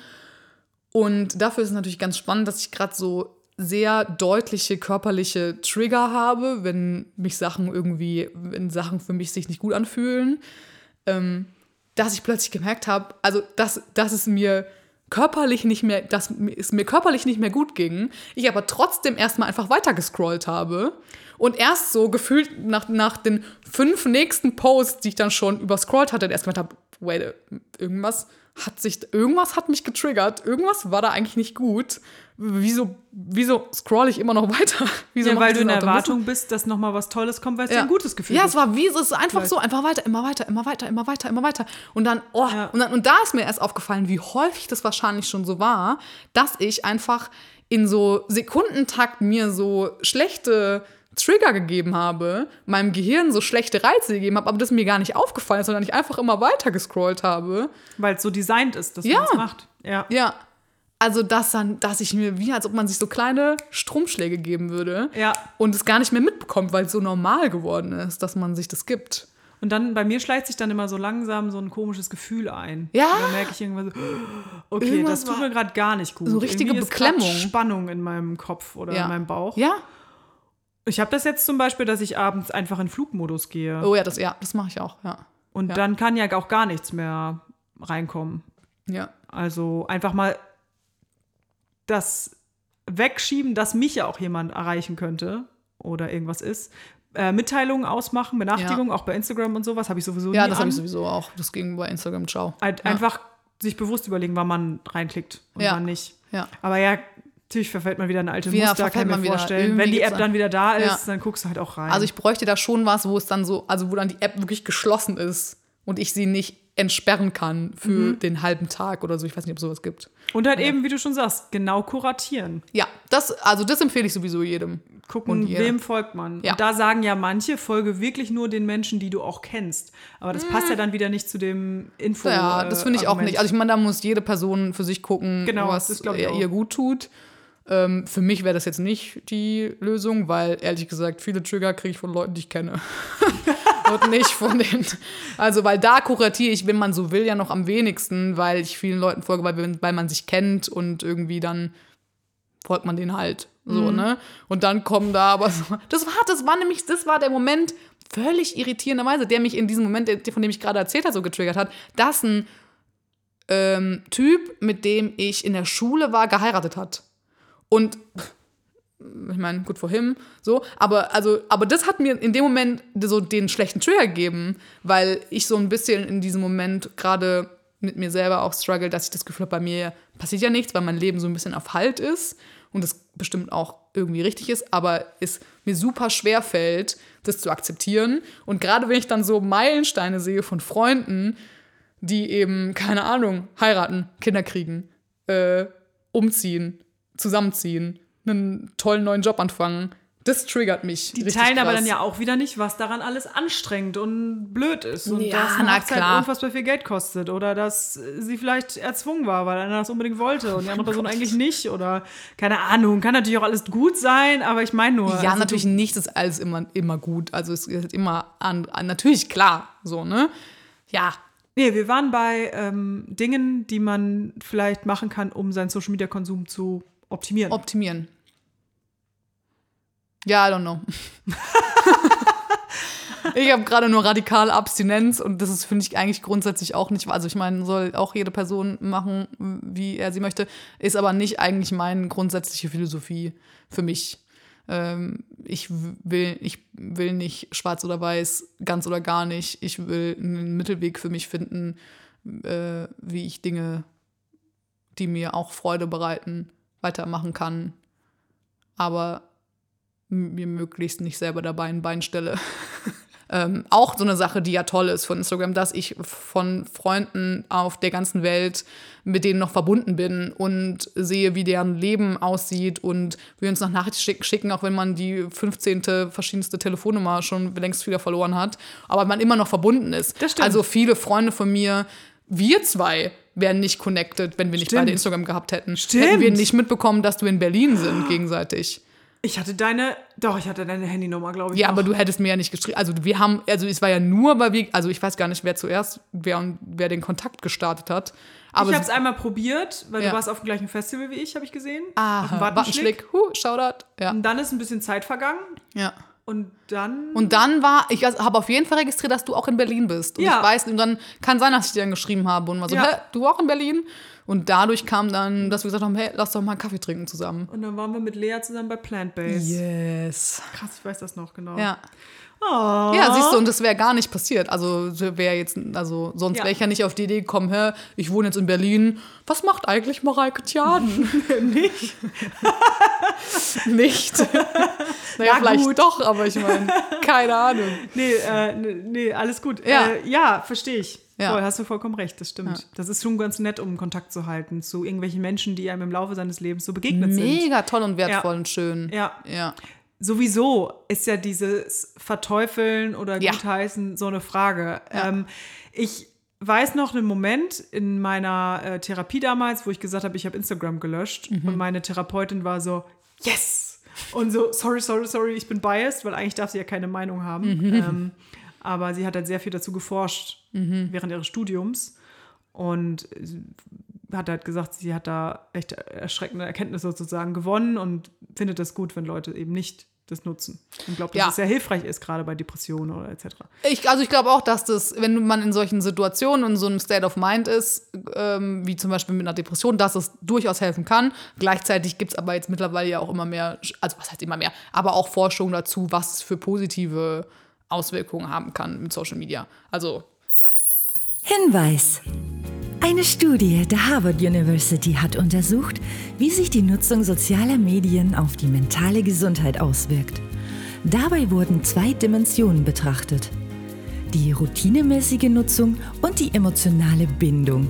Und dafür ist es natürlich ganz spannend, dass ich gerade so sehr deutliche körperliche Trigger habe, wenn mich Sachen irgendwie, wenn Sachen für mich sich nicht gut anfühlen, ähm, dass ich plötzlich gemerkt habe, also dass, dass es mir körperlich nicht mehr, dass es mir körperlich nicht mehr gut ging, ich aber trotzdem erstmal einfach weiter gescrollt habe und erst so gefühlt nach, nach den fünf nächsten Posts, die ich dann schon überscrollt hatte, erst gemerkt habe, wait, irgendwas hat sich, irgendwas hat mich getriggert, irgendwas war da eigentlich nicht gut. Wieso, wieso scroll ich immer noch weiter? Wieso Ja, weil du in der Erwartung bist, dass noch mal was Tolles kommt, weil es dir ein gutes Gefühl ja, gibt. es war wie, es ist einfach Vielleicht. so, einfach weiter, immer weiter, immer weiter, immer weiter, immer weiter. Und dann, oh, Ja. und, dann, und da ist mir erst aufgefallen, wie häufig das wahrscheinlich schon so war, dass ich einfach in so Sekundentakt mir so schlechte Trigger gegeben habe, meinem Gehirn so schlechte Reize gegeben habe, aber das mir gar nicht aufgefallen ist, sondern ich einfach immer weiter gescrollt habe. Weil es so designt ist, dass Ja. man es macht. Ja. Ja. Also, dass dann, dass ich mir, wie als ob man sich so kleine Stromschläge geben würde Ja. und es gar nicht mehr mitbekommt, weil es so normal geworden ist, dass man sich das gibt. Und dann bei mir schleicht sich dann immer so langsam so ein komisches Gefühl ein. Ja. Und dann merke ich irgendwann so, okay, Irgendwas das tut mir gerade gar nicht gut. so richtige Irgendwie Beklemmung. Spannung in meinem Kopf oder Ja. in meinem Bauch. Ja? Ich habe das jetzt zum Beispiel, dass ich abends einfach in Flugmodus gehe. Oh ja, das, ja, das mache ich auch, ja. und ja. dann kann ja auch gar nichts mehr reinkommen. Ja. Also einfach mal das wegschieben, dass mich ja auch jemand erreichen könnte oder irgendwas ist. Äh, Mitteilungen ausmachen, Benachrichtigungen, auch bei Instagram und sowas, habe ich sowieso Ja, das habe ich sowieso auch. Das ging bei Instagram, ciao. Ein- ja. Einfach sich bewusst überlegen, wann man reinklickt und Ja. wann nicht. Ja. Aber ja, natürlich verfällt man wieder in alte Wieder Muster, kann mir man wieder. vorstellen. Wenn die App dann- dann wieder da ist, Ja. dann guckst du halt auch rein. Also ich bräuchte da schon was, wo es dann so, also wo dann die App wirklich geschlossen ist und ich sie nicht entsperren kann für Mhm. den halben Tag oder so. Ich weiß nicht, ob es sowas gibt. und halt eben, wie du schon sagst, genau kuratieren. Ja, das, also das empfehle ich sowieso jedem. Gucken, Und wem folgt man. Ja. Und da sagen ja manche, folge wirklich nur den Menschen, die du auch kennst. Aber das passt ja dann wieder nicht zu dem Info. Ja, das finde ich auch Argument. nicht. Also ich meine, da muss jede Person für sich gucken, Genau, was das ihr, auch. ihr gut tut. Ähm, für mich wäre das jetzt nicht die Lösung, weil ehrlich gesagt, viele Trigger kriege ich von Leuten, die ich kenne. Und nicht von den. Also, weil da kuratiere ich, wenn man so will, ja noch am wenigsten, weil ich vielen Leuten folge, weil, weil man sich kennt und irgendwie dann folgt man den halt. So, ne? Und dann kommen da aber so. Das war, das war nämlich, das war der Moment, völlig irritierenderweise, der mich in diesem Moment, der- von dem ich gerade erzählt habe, so getriggert hat, dass ein ähm, Typ, mit dem ich in der Schule war, geheiratet hat. Und ich meine, gut vor him, so, aber also, aber das hat mir in dem Moment so den schlechten Trigger gegeben, weil ich so ein bisschen in diesem Moment gerade mit mir selber auch struggle, dass ich das Gefühl habe, bei mir passiert ja nichts, weil mein Leben so ein bisschen auf Halt ist und es bestimmt auch irgendwie richtig ist, aber es mir super schwer fällt, das zu akzeptieren. Und gerade wenn ich dann so Meilensteine sehe von Freunden, die eben, keine Ahnung, heiraten, Kinder kriegen, äh, umziehen, zusammenziehen, einen tollen neuen Job anfangen, das triggert mich. Die richtig teilen aber krass. dann ja auch wieder nicht, was daran alles anstrengend und blöd ist. Und Ja, dass eine Hochzeit klar. unfassbar viel Geld kostet. Oder dass sie vielleicht erzwungen war, weil einer das unbedingt wollte und die Oh andere Person eigentlich nicht. Oder keine Ahnung. Kann natürlich auch alles gut sein, aber ich meine nur. Ja, also natürlich nicht ist alles immer, immer gut. Also es ist immer an, an, natürlich klar, so, ne? Ja, Nee, wir waren bei ähm, Dingen, die man vielleicht machen kann, um seinen Social Media Konsum zu optimieren. optimieren. Ja, I don't know. ich habe gerade nur radikale Abstinenz und das ist, finde ich, eigentlich grundsätzlich auch nicht. Also ich meine, soll auch jede Person machen, wie er sie möchte, ist aber nicht eigentlich meine grundsätzliche Philosophie für mich. Ähm, ich will, ich will nicht schwarz oder weiß, ganz oder gar nicht. Ich will einen Mittelweg für mich finden, äh, wie ich Dinge, die mir auch Freude bereiten, weitermachen kann. Aber mir möglichst nicht selber dabei ein Bein stelle. ähm, auch so eine Sache, die ja toll ist von Instagram, dass ich von Freunden auf der ganzen Welt mit denen noch verbunden bin und sehe, wie deren Leben aussieht und wir uns noch Nachrichten schick- schicken, auch wenn man die 15. verschiedenste Telefonnummer schon längst wieder verloren hat, aber man immer noch verbunden ist. Das stimmt. Also viele Freunde von mir, wir zwei wären nicht connected, wenn wir nicht Stimmt. beide Instagram gehabt hätten. Stimmt. Hätten wir nicht mitbekommen, dass du in Berlin sind gegenseitig. Ich hatte deine, doch, ich hatte deine Handynummer, glaube ich. Ja, noch. aber du hättest mir ja nicht geschrieben. Also wir haben, also es war ja nur, weil wir, also ich weiß gar nicht, wer zuerst, wer und wer den Kontakt gestartet hat. Aber ich habe es einmal probiert, weil Ja. du warst auf dem gleichen Festival wie ich, habe ich gesehen. Aha, Wattenschlick. Wattenschlick, huh, Shoutout. Ja, Und dann ist ein bisschen Zeit vergangen. ja. Und dann. Und dann war, ich habe auf jeden Fall registriert, dass du auch in Berlin bist. Und Ja. ich weiß, und dann kann sein, dass ich dir dann geschrieben habe und war so, Ja. hä, du auch in Berlin? Und dadurch kam dann, dass wir gesagt haben, hey, lass doch mal einen Kaffee trinken zusammen. und dann waren wir mit Lea zusammen bei Plant Base. Yes. Krass, ich weiß das noch genau. Ja. Oh. Ja, siehst du, und das wäre gar nicht passiert. Also wäre jetzt, also sonst Ja. wäre ich ja nicht auf die Idee gekommen, hä, ich wohne jetzt in Berlin. Was macht eigentlich Mareike Tjaden? nicht. nicht. naja, Ja, vielleicht gut. doch, aber ich meine, keine Ahnung. Nee, äh, nee, nee, alles gut. Ja. äh, ja verstehe ich. Ja. Voll, hast du vollkommen recht, das stimmt. Ja. Das ist schon ganz nett, um Kontakt zu halten zu irgendwelchen Menschen, die einem im Laufe seines Lebens so begegnet sind. Mega toll und wertvoll Ja. und schön. Ja. Ja. Sowieso ist ja dieses Verteufeln oder Ja. Gutheißen so eine Frage. Ja. Ähm, ich weiß noch einen Moment in meiner äh, Therapie damals, wo ich gesagt habe, ich habe Instagram gelöscht Mhm. und meine Therapeutin war so, yes! Und so, sorry, sorry, sorry, ich bin biased, weil eigentlich darf sie ja keine Meinung haben. Mhm. Ähm, aber sie hat halt sehr viel dazu geforscht Mhm. während ihres Studiums und hat halt gesagt, sie hat da echt erschreckende Erkenntnisse sozusagen gewonnen und findet es gut, wenn Leute eben nicht das nutzen. Und glaubt, dass Ja. es sehr hilfreich ist, gerade bei Depressionen oder etc. Ich, also ich glaube auch, dass das, wenn man in solchen Situationen und so einem State of Mind ist, ähm, wie zum Beispiel mit einer Depression, dass es durchaus helfen kann. Gleichzeitig gibt es aber jetzt mittlerweile ja auch immer mehr, also was heißt immer mehr, aber auch Forschung dazu, was es für positive Auswirkungen haben kann mit Social Media. Also Hinweis. Eine Studie der Harvard University hat untersucht, wie sich die Nutzung sozialer Medien auf die mentale Gesundheit auswirkt. Dabei wurden zwei Dimensionen betrachtet. Die routinemäßige Nutzung und die emotionale Bindung.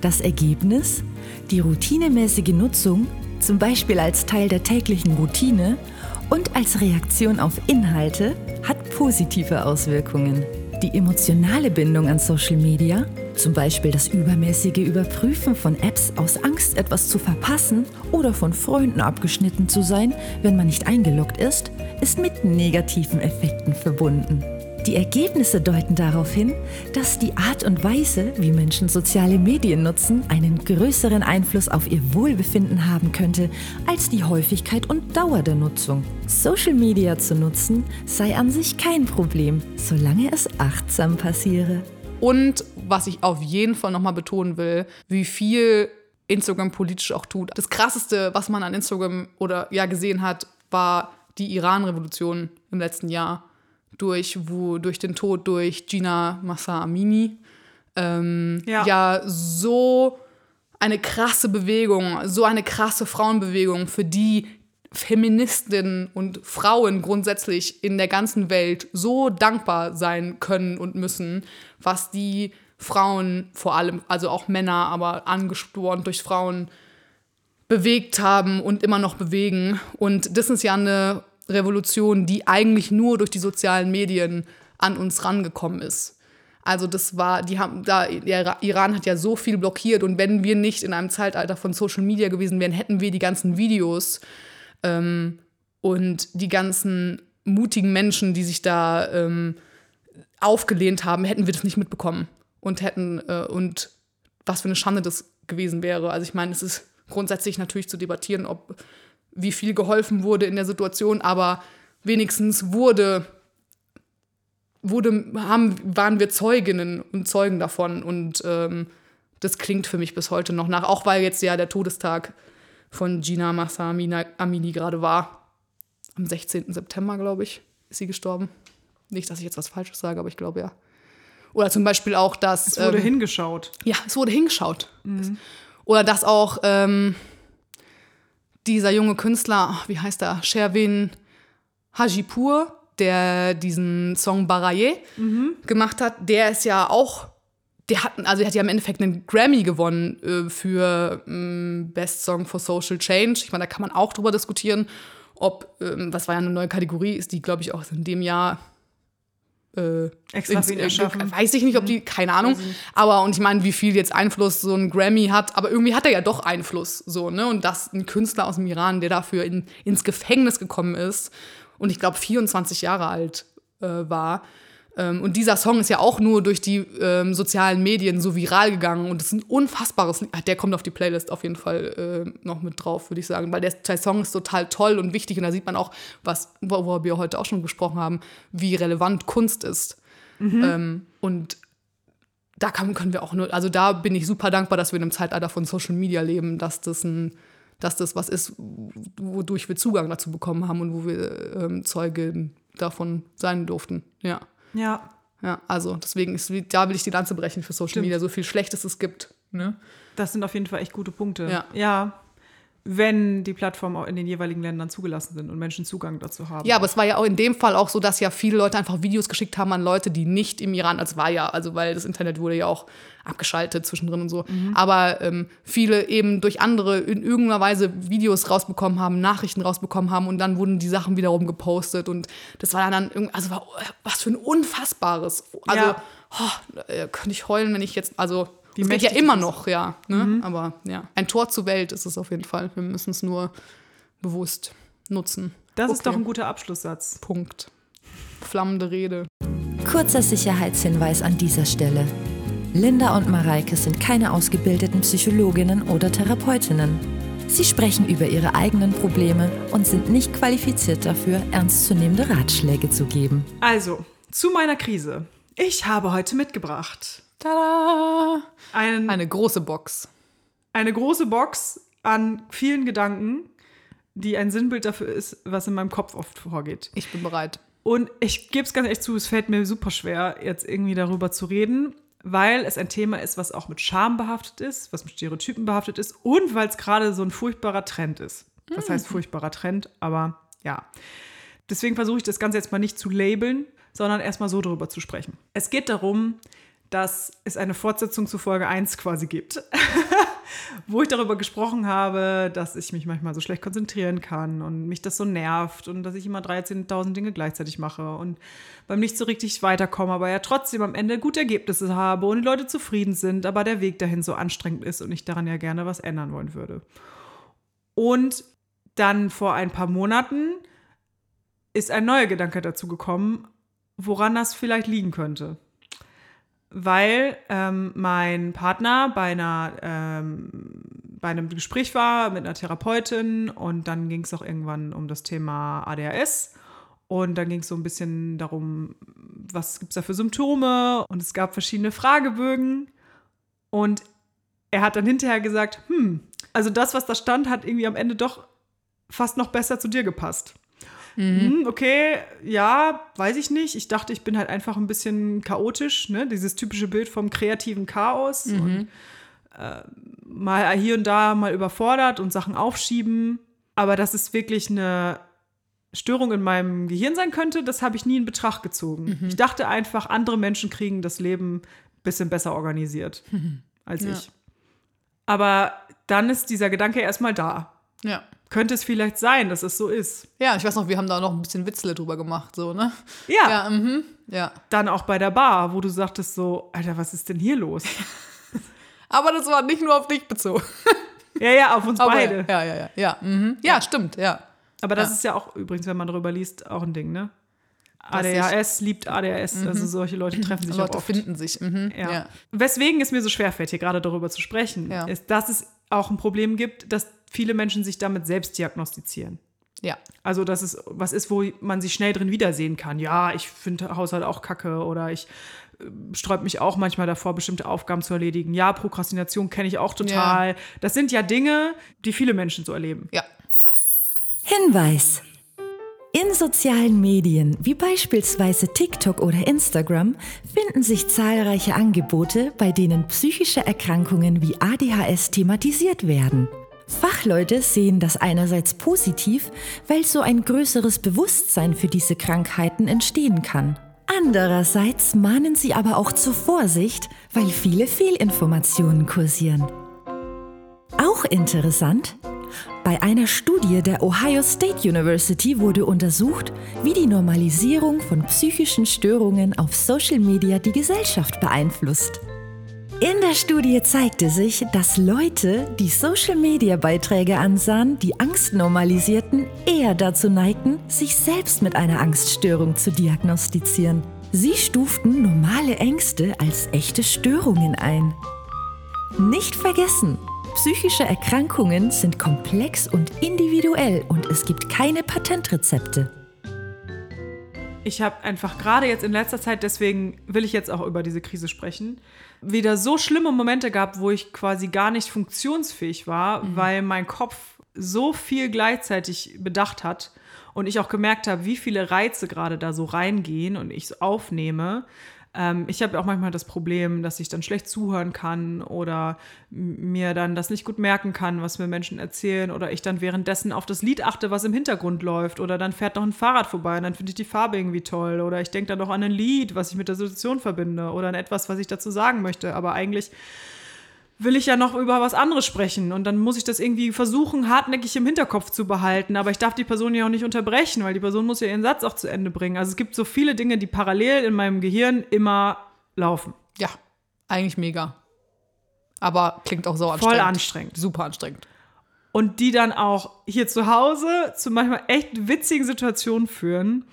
Das Ergebnis? Die routinemäßige Nutzung, zum Beispiel als Teil der täglichen Routine und als Reaktion auf Inhalte, hat positive Auswirkungen. Die emotionale Bindung an Social Media, zum Beispiel das übermäßige Überprüfen von Apps aus Angst, etwas zu verpassen oder von Freunden abgeschnitten zu sein, wenn man nicht eingeloggt ist, ist mit negativen Effekten verbunden. Die Ergebnisse deuten darauf hin, dass die Art und Weise, wie Menschen soziale Medien nutzen, einen größeren Einfluss auf ihr Wohlbefinden haben könnte als die Häufigkeit und Dauer der Nutzung. Social Media zu nutzen sei an sich kein Problem, solange es achtsam passiere. Und was ich auf jeden Fall nochmal betonen will, wie viel Instagram politisch auch tut. Das krasseste, was man an Instagram oder ja gesehen hat, war die Iran-Revolution im letzten Jahr. Durch, wo, durch den Tod durch Gina Massa Amini. Ähm, Ja. ja, so eine krasse Bewegung, so eine krasse Frauenbewegung, für die Feministinnen und Frauen grundsätzlich in der ganzen Welt so dankbar sein können und müssen, was die Frauen vor allem, also auch Männer, aber angespornt durch Frauen, bewegt haben und immer noch bewegen. Und das ist ja eine Revolution, die eigentlich nur durch die sozialen Medien an uns rangekommen ist. Also das war, die haben da, der Iran hat ja so viel blockiert und wenn wir nicht in einem Zeitalter von Social Media gewesen wären, hätten wir die ganzen Videos ähm, und die ganzen mutigen Menschen, die sich da ähm, aufgelehnt haben, hätten wir das nicht mitbekommen und hätten äh, und was für eine Schande das gewesen wäre. Also ich meine, es ist grundsätzlich natürlich zu debattieren, ob wie viel geholfen wurde in der Situation, aber wenigstens wurde, wurde haben, waren wir Zeuginnen und Zeugen davon und ähm, das klingt für mich bis heute noch nach, auch weil jetzt ja der Todestag von Gina Massa Amini gerade war. Am 16. September, glaube ich, ist sie gestorben. Nicht, dass ich jetzt was Falsches sage, aber ich glaube ja. Oder zum Beispiel auch, dass. Es wurde ähm, hingeschaut. Ja, es wurde hingeschaut. Mhm. Oder dass auch ähm, dieser junge Künstler, wie heißt er, Sherwin Hajipur, der diesen Song Baraye mhm. gemacht hat, der ist ja auch, der hat, also der hat ja im Endeffekt einen Grammy gewonnen äh, für äh, Best Song for Social Change. Ich meine, da kann man auch drüber diskutieren, ob, äh, was war ja eine neue Kategorie, ist die, glaube ich, auch in dem Jahr äh, extra viel erschaffen. Weiß ich nicht, ob die, mhm. keine Ahnung. Aber und ich meine, wie viel jetzt Einfluss so ein Grammy hat, aber irgendwie hat er ja doch Einfluss, so, ne? Und dass ein Künstler aus dem Iran, der dafür in, ins Gefängnis gekommen ist und ich glaube 24 Jahre alt äh, war, ähm, und dieser Song ist ja auch nur durch die ähm, sozialen Medien so viral gegangen und es ist ein unfassbares Lied. Der kommt auf die Playlist auf jeden Fall äh, noch mit drauf, würde ich sagen, weil der, der, Song ist total toll und wichtig und da sieht man auch, was, worüber wir heute auch schon gesprochen haben, wie relevant Kunst ist. Mhm. Ähm, und da kann, können wir auch nur, also da bin ich super dankbar, dass wir in einem Zeitalter von Social Media leben, dass das ein dass das was ist, wodurch wir Zugang dazu bekommen haben und wo wir ähm, Zeugen davon sein durften. Ja. Ja. Ja, also deswegen ist, da will ich die Lanze brechen für Social Stimmt. Media, so viel Schlechtes es gibt. Ne? Das sind auf jeden Fall echt gute Punkte. Ja. ja wenn die Plattformen auch in den jeweiligen Ländern zugelassen sind und Menschen Zugang dazu haben. Ja, aber es war ja auch in dem Fall auch so, dass ja viele Leute einfach Videos geschickt haben an Leute, die nicht im Iran, also war ja, also weil das Internet wurde ja auch abgeschaltet zwischendrin und so, mhm. aber ähm, viele eben durch andere in irgendeiner Weise Videos rausbekommen haben, Nachrichten rausbekommen haben und dann wurden die Sachen wiederum gepostet und das war dann irgendwie, also war, was für ein unfassbares, also ja. oh, könnte ich heulen, wenn ich jetzt, also die das geht ja immer noch, ja. Ne? Mhm. Aber ja, ein Tor zur Welt ist es auf jeden Fall. Wir müssen es nur bewusst nutzen. Das okay. ist doch ein guter Abschlusssatz. Punkt. Flammende Rede. Kurzer Sicherheitshinweis an dieser Stelle. Linda und Mareike sind keine ausgebildeten Psychologinnen oder Therapeutinnen. Sie sprechen über ihre eigenen Probleme und sind nicht qualifiziert dafür, ernstzunehmende Ratschläge zu geben. Also, zu meiner Krise. Ich habe heute mitgebracht Tada! Ein, eine große Box. Eine große Box an vielen Gedanken, die ein Sinnbild dafür ist, was in meinem Kopf oft vorgeht. Ich bin bereit. Und ich gebe es ganz ehrlich zu, es fällt mir super schwer, jetzt irgendwie darüber zu reden, weil es ein Thema ist, was auch mit Scham behaftet ist, was mit Stereotypen behaftet ist und weil es gerade so ein furchtbarer Trend ist. Das heißt furchtbarer Trend, aber ja. Deswegen versuche ich das Ganze jetzt mal nicht zu labeln, sondern erstmal so drüber zu sprechen. Es geht darum, dass es eine Fortsetzung zu Folge 1 quasi gibt, wo ich darüber gesprochen habe, dass ich mich manchmal so schlecht konzentrieren kann und mich das so nervt und dass ich immer 13.000 Dinge gleichzeitig mache und beim nicht so richtig weiterkomme, aber ja trotzdem am Ende gute Ergebnisse habe und die Leute zufrieden sind, aber der Weg dahin so anstrengend ist und ich daran ja gerne was ändern wollen würde. Und dann vor ein paar Monaten ist ein neuer Gedanke dazu gekommen, woran das vielleicht liegen könnte weil ähm, mein Partner bei, einer, ähm, bei einem Gespräch war mit einer Therapeutin und dann ging es auch irgendwann um das Thema ADHS. Und dann ging es so ein bisschen darum, was gibt es da für Symptome und es gab verschiedene Fragebögen. Und er hat dann hinterher gesagt, hm, also das, was da stand, hat irgendwie am Ende doch fast noch besser zu dir gepasst. Mhm. okay, ja, weiß ich nicht. Ich dachte, ich bin halt einfach ein bisschen chaotisch, ne? Dieses typische Bild vom kreativen Chaos. Mhm. Und äh, mal hier und da mal überfordert und Sachen aufschieben. Aber dass es wirklich eine Störung in meinem Gehirn sein könnte, das habe ich nie in Betracht gezogen. Ich dachte einfach, andere Menschen kriegen das Leben ein bisschen besser organisiert als Ja. ich. Aber dann ist dieser Gedanke erstmal da. Ja. Könnte es vielleicht sein, dass es so ist. Ja, ich weiß noch, wir haben da noch ein bisschen Witzle drüber gemacht, so, ne? Ja, Ja, mhm. Ja. dann auch bei der Bar, wo du sagtest so, Alter, was ist denn hier los? Aber das war nicht nur auf dich bezogen. ja, ja, auf uns Aber beide. Ja, ja, ja. Ja, mhm. ja stimmt, ja. Aber das Ja. ist ja auch übrigens, wenn man darüber liest, auch ein Ding, ne? ADHS liebt ADHS, also solche Leute treffen sich auch Leute oft. finden sich. Mhm. Ja. Ja. Weswegen es mir so schwerfällt, hier gerade darüber zu sprechen, Ja. ist, dass es auch ein Problem gibt, dass viele Menschen sich damit selbst diagnostizieren. ja. Also, dass es was ist, wo man sich schnell drin wiedersehen kann. Ja, ich finde Haushalt auch kacke oder ich äh, sträub mich auch manchmal davor, bestimmte Aufgaben zu erledigen. Ja, Prokrastination kenne ich auch total. Das sind ja Dinge, die viele Menschen so erleben. Ja. Hinweis. In sozialen Medien wie beispielsweise TikTok oder Instagram finden sich zahlreiche Angebote, bei denen psychische Erkrankungen wie ADHS thematisiert werden. Fachleute sehen das einerseits positiv, weil so ein größeres Bewusstsein für diese Krankheiten entstehen kann. Andererseits mahnen sie aber auch zur Vorsicht, weil viele Fehlinformationen kursieren. Auch interessant, bei einer Studie der Ohio State University wurde untersucht, wie die Normalisierung von psychischen Störungen auf Social Media die Gesellschaft beeinflusst. In der Studie zeigte sich, dass Leute, die Social-Media-Beiträge ansahen, die Angst normalisierten, eher dazu neigten, sich selbst mit einer Angststörung zu diagnostizieren. Sie stuften normale Ängste als echte Störungen ein. Nicht vergessen, psychische Erkrankungen sind komplex und individuell und es gibt keine Patentrezepte. Ich habe einfach gerade jetzt in letzter Zeit, deswegen will ich jetzt auch über diese Krise sprechen, wieder so schlimme Momente gehabt, wo ich quasi gar nicht funktionsfähig war, weil mein Kopf so viel gleichzeitig bedacht hat und ich auch gemerkt habe, wie viele Reize gerade da so reingehen und ich so aufnehme. Ähm, ich habe auch manchmal das Problem, dass ich dann schlecht zuhören kann oder mir dann das nicht gut merken kann, was mir Menschen erzählen oder ich dann währenddessen auf das Lied achte, was im Hintergrund läuft oder dann fährt noch ein Fahrrad vorbei und dann finde ich die Farbe irgendwie toll oder ich denke dann noch an ein Lied, was ich mit der Situation verbinde oder an etwas, was ich dazu sagen möchte, aber eigentlich will ich ja noch über was anderes sprechen und dann muss ich das irgendwie versuchen, hartnäckig im Hinterkopf zu behalten, aber ich darf die Person ja auch nicht unterbrechen, weil die Person muss ja ihren Satz auch zu Ende bringen. Also es gibt so viele Dinge, die parallel in meinem Gehirn immer laufen. Ja. Eigentlich mega. Aber klingt auch so Voll anstrengend. anstrengend. Super anstrengend. Und die dann auch hier zu Hause zu manchmal echt witzigen Situationen führen.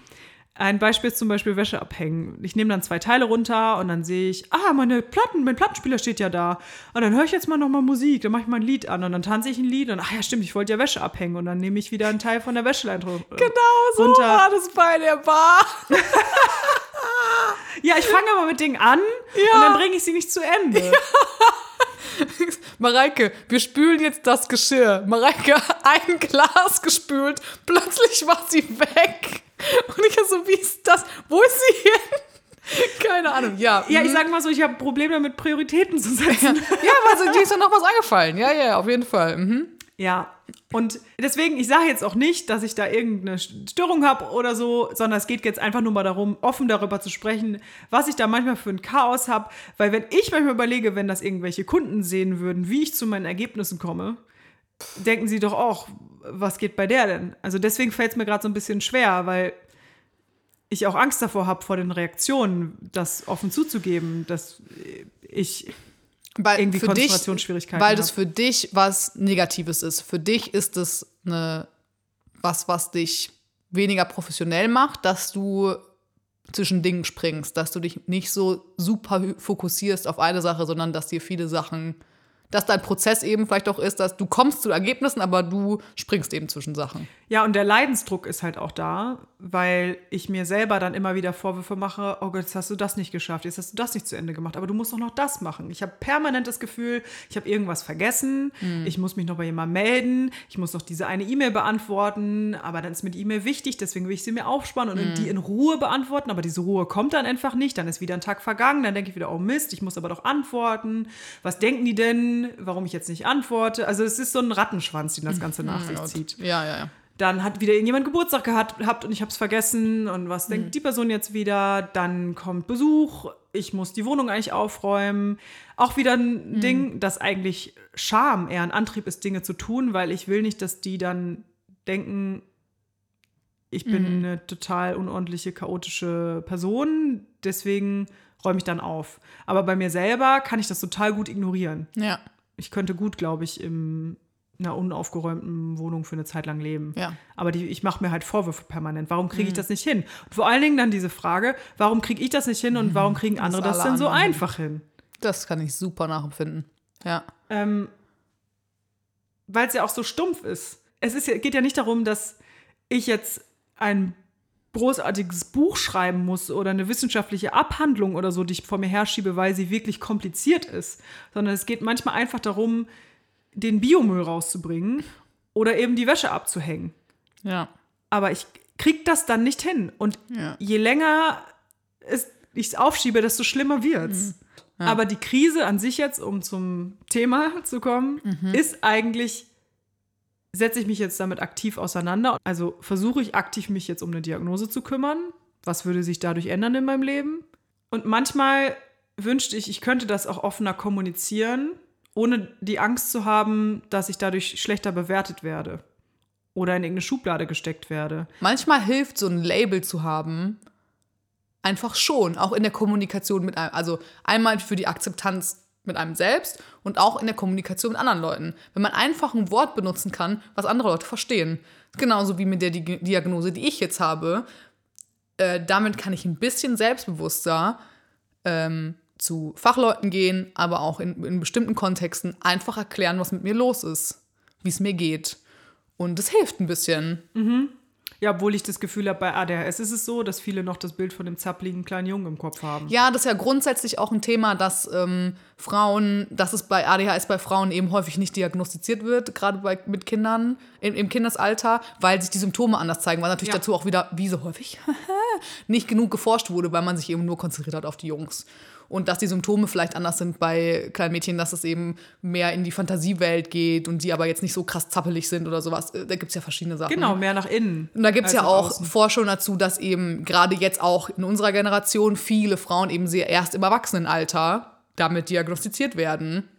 Ein Beispiel ist zum Beispiel Wäsche abhängen. Ich nehme dann zwei Teile runter und dann sehe ich, ah, meine Platten, mein Plattenspieler steht ja da. Und dann höre ich jetzt mal nochmal Musik, dann mache ich mal ein Lied an und dann tanze ich ein Lied und ach ja, stimmt, ich wollte ja Wäsche abhängen und dann nehme ich wieder einen Teil von der Wäscheleine runter. Genau so runter. war das bei der Bar. Ja, ich fange aber mit Dingen an Ja. und dann bringe ich sie nicht zu Ende. Mareike, wir spülen jetzt das Geschirr. Mareike hat ein Glas gespült. Plötzlich war sie weg. Ich so, wie ist das? Wo ist sie hin? Keine Ahnung. Ja, Ja, ich mhm. sag mal so, ich habe Probleme damit, Prioritäten zu setzen. ja, aber dir ist ja noch was eingefallen. Ja, ja, auf jeden Fall. Mhm. Ja, und deswegen, ich sage jetzt auch nicht, dass ich da irgendeine Störung habe oder so, sondern es geht jetzt einfach nur mal darum, offen darüber zu sprechen, was ich da manchmal für ein Chaos habe. Weil wenn ich manchmal überlege, wenn das irgendwelche Kunden sehen würden, wie ich zu meinen Ergebnissen komme, denken sie doch auch, was geht bei der denn? Also deswegen fällt es mir gerade so ein bisschen schwer, weil ich auch Angst davor habe, vor den Reaktionen, das offen zuzugeben, dass ich Weil irgendwie für dich, Konzentrationsschwierigkeiten Weil das hab. für dich was Negatives ist. Für dich ist es eine, was, was dich weniger professionell macht, dass du zwischen Dingen springst, dass du dich nicht so super fokussierst auf eine Sache, sondern dass dir viele Sachen, dass dein Prozess eben vielleicht auch ist, dass du kommst zu Ergebnissen, aber du springst eben zwischen Sachen. Ja, und der Leidensdruck ist halt auch da, weil ich mir selber dann immer wieder Vorwürfe mache, oh Gott, jetzt hast du das nicht geschafft, jetzt hast du das nicht zu Ende gemacht, aber du musst doch noch das machen. Ich habe permanent das Gefühl, ich habe irgendwas vergessen, ich muss mich noch bei jemandem melden, ich muss noch diese eine E-Mail beantworten, aber dann ist mir die E-Mail wichtig, deswegen will ich sie mir aufsparen und die in Ruhe beantworten, aber diese Ruhe kommt dann einfach nicht, dann ist wieder ein Tag vergangen, dann denke ich wieder, oh Mist, ich muss aber doch antworten, was denken die denn, bin, warum ich jetzt nicht antworte. Also es ist so ein Rattenschwanz, den das Ganze nach sich zieht. Ja, ja, ja. Dann hat wieder irgendjemand Geburtstag gehabt habt und ich habe es vergessen. Und was denkt Mhm. die Person jetzt wieder? Dann kommt Besuch. Ich muss die Wohnung eigentlich aufräumen. Auch wieder ein Mhm. Ding, dass eigentlich Scham eher ein Antrieb ist, Dinge zu tun, weil ich will nicht, dass die dann denken, ich bin Mhm. eine total unordentliche, chaotische Person. Deswegen räume ich dann auf. Aber bei mir selber kann ich das total gut ignorieren. Ja, Ich könnte gut, glaube ich, in einer unaufgeräumten Wohnung für eine Zeit lang leben. ja. Aber die, ich mache mir halt Vorwürfe permanent. Warum kriege ich das nicht hin? Und vor allen Dingen dann diese Frage, warum kriege ich das nicht hin und warum kriegen andere das alle denn so einfach hin? Das kann ich super nachempfinden. Ja. Ähm, Weil es ja auch so stumpf ist. Es ist geht ja nicht darum, dass ich jetzt ein großartiges Buch schreiben muss oder eine wissenschaftliche Abhandlung oder so, die ich vor mir herschiebe, weil sie wirklich kompliziert ist, sondern es geht manchmal einfach darum, den Biomüll rauszubringen oder eben die Wäsche abzuhängen. Ja. Aber ich krieg das dann nicht hin. Und Ja. je länger ich es aufschiebe, desto schlimmer wird's. Aber die Krise an sich jetzt, um zum Thema zu kommen, ist eigentlich, setze ich mich jetzt damit aktiv auseinander. Also versuche ich aktiv mich jetzt um eine Diagnose zu kümmern. Was würde sich dadurch ändern in meinem Leben? Und manchmal wünschte ich, ich könnte das auch offener kommunizieren, ohne die Angst zu haben, dass ich dadurch schlechter bewertet werde oder in irgendeine Schublade gesteckt werde. Manchmal hilft so ein Label zu haben, einfach schon, auch in der Kommunikation mit einem, also einmal für die Akzeptanz mit einem selbst und auch in der Kommunikation mit anderen Leuten. Wenn man einfach ein Wort benutzen kann, was andere Leute verstehen. Genauso wie mit der Di Diagnose, die ich jetzt habe. Äh, damit kann ich ein bisschen selbstbewusster ähm, zu Fachleuten gehen, aber auch in, in bestimmten Kontexten einfach erklären, was mit mir los ist, wie es mir geht. Und das hilft ein bisschen. Ja, obwohl ich das Gefühl habe, bei ADHS ist es so, dass viele noch das Bild von dem zappligen kleinen Jungen im Kopf haben. Ja, das ist ja grundsätzlich auch ein Thema, dass ähm, Frauen, dass es bei ADHS bei Frauen eben häufig nicht diagnostiziert wird, gerade bei, mit Kindern im, im Kindesalter, weil sich die Symptome anders zeigen, weil natürlich Ja. dazu auch wieder, wie so häufig, nicht genug geforscht wurde, weil man sich eben nur konzentriert hat auf die Jungs. Und dass die Symptome vielleicht anders sind bei kleinen Mädchen, dass es eben mehr in die Fantasiewelt geht und die aber jetzt nicht so krass zappelig sind oder sowas. Äh, Da gibt es ja verschiedene Sachen. Genau, mehr nach innen. Und da gibt es ja auch außen. Forschung dazu, dass eben gerade jetzt auch in unserer Generation viele Frauen eben sehr erst im Erwachsenenalter damit diagnostiziert werden.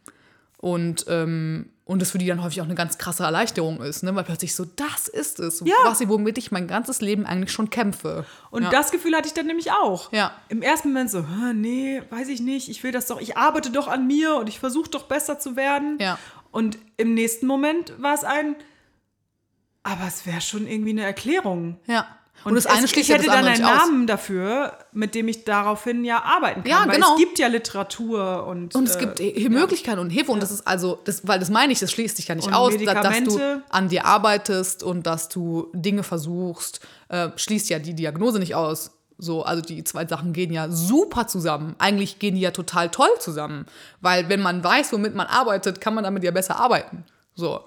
Und, ähm, und das für die dann häufig auch eine ganz krasse Erleichterung ist, ne? weil plötzlich so, das ist es, Ja. was ich, womit ich mein ganzes Leben eigentlich schon kämpfe. Und ja. das Gefühl hatte ich dann nämlich auch. Ja. Im ersten Moment so, "Hä, nee, weiß ich nicht, ich will das doch, ich arbeite doch an mir und ich versuche doch besser zu werden. Ja. Und im nächsten Moment war es ein, aber es wäre schon irgendwie eine Erklärung. Ja. Und, Und das eine es, schließt ich ja hätte das dann einen aus. Namen dafür, mit dem ich daraufhin ja arbeiten kann. Ja, weil genau. es gibt ja Literatur und Und es äh, gibt Hi- Möglichkeiten und Hilfe. Und das ist also, das, weil das meine ich, das schließt sich ja nicht Und aus, da- dass du an dir arbeitest und dass du Dinge versuchst, äh, schließt ja die Diagnose nicht aus. So, also die zwei Sachen gehen ja super zusammen. Eigentlich gehen die ja total toll zusammen. Weil wenn man weiß, womit man arbeitet, kann man damit ja besser arbeiten. So.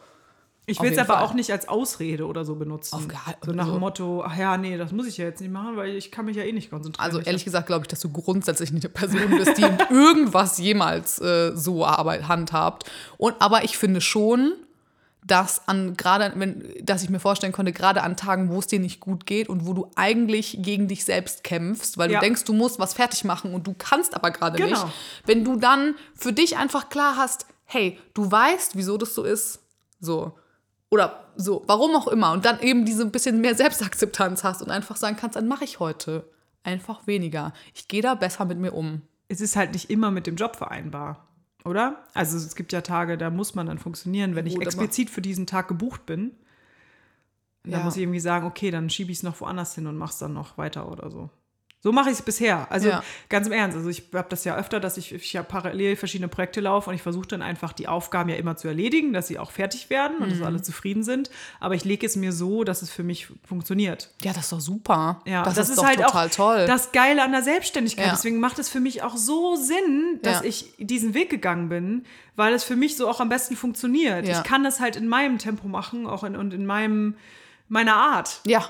Ich will es aber Fall. auch nicht als Ausrede oder so benutzen. Auf gar- so nach so. dem Motto, ach ja, nee, das muss ich ja jetzt nicht machen, weil ich kann mich ja eh nicht konzentrieren. Also Ich ehrlich gesagt glaube ich, dass du grundsätzlich nicht eine Person bist, die irgendwas jemals äh, so Arbeit handhabt. Und aber ich finde schon, dass an gerade wenn dass ich mir vorstellen konnte, gerade an Tagen, wo es dir nicht gut geht und wo du eigentlich gegen dich selbst kämpfst, weil Ja. du denkst, du musst was fertig machen und du kannst aber gerade Genau. nicht. Wenn du dann für dich einfach klar hast, hey, du weißt, wieso das so ist, so oder so, warum auch immer und dann eben diese bisschen mehr Selbstakzeptanz hast und einfach sagen kannst, dann mache ich heute einfach weniger. Ich gehe da besser mit mir um. es ist halt nicht immer mit dem Job vereinbar, oder? Also es gibt ja Tage, da muss man dann funktionieren, wenn ich Gut, explizit für diesen Tag gebucht bin. Da Ja. muss ich irgendwie sagen, okay, dann schiebe ich es noch woanders hin und mach's dann noch weiter oder so. So mache ich es bisher. Also Ja. ganz im Ernst. Also ich habe das ja öfter, dass ich, ich ja parallel verschiedene Projekte laufe und ich versuche dann einfach die Aufgaben ja immer zu erledigen, dass sie auch fertig werden und dass Mhm. alle zufrieden sind. Aber ich lege es mir so, dass es für mich funktioniert. Ja, das ist doch super. Ja, das, ist, doch halt total auch toll. das Geile an der Selbstständigkeit. Ja. Deswegen macht es für mich auch so Sinn, dass Ja. ich diesen Weg gegangen bin, weil es für mich so auch am besten funktioniert. Ich kann das halt in meinem Tempo machen, auch in, und in meinem, meiner Art. ja.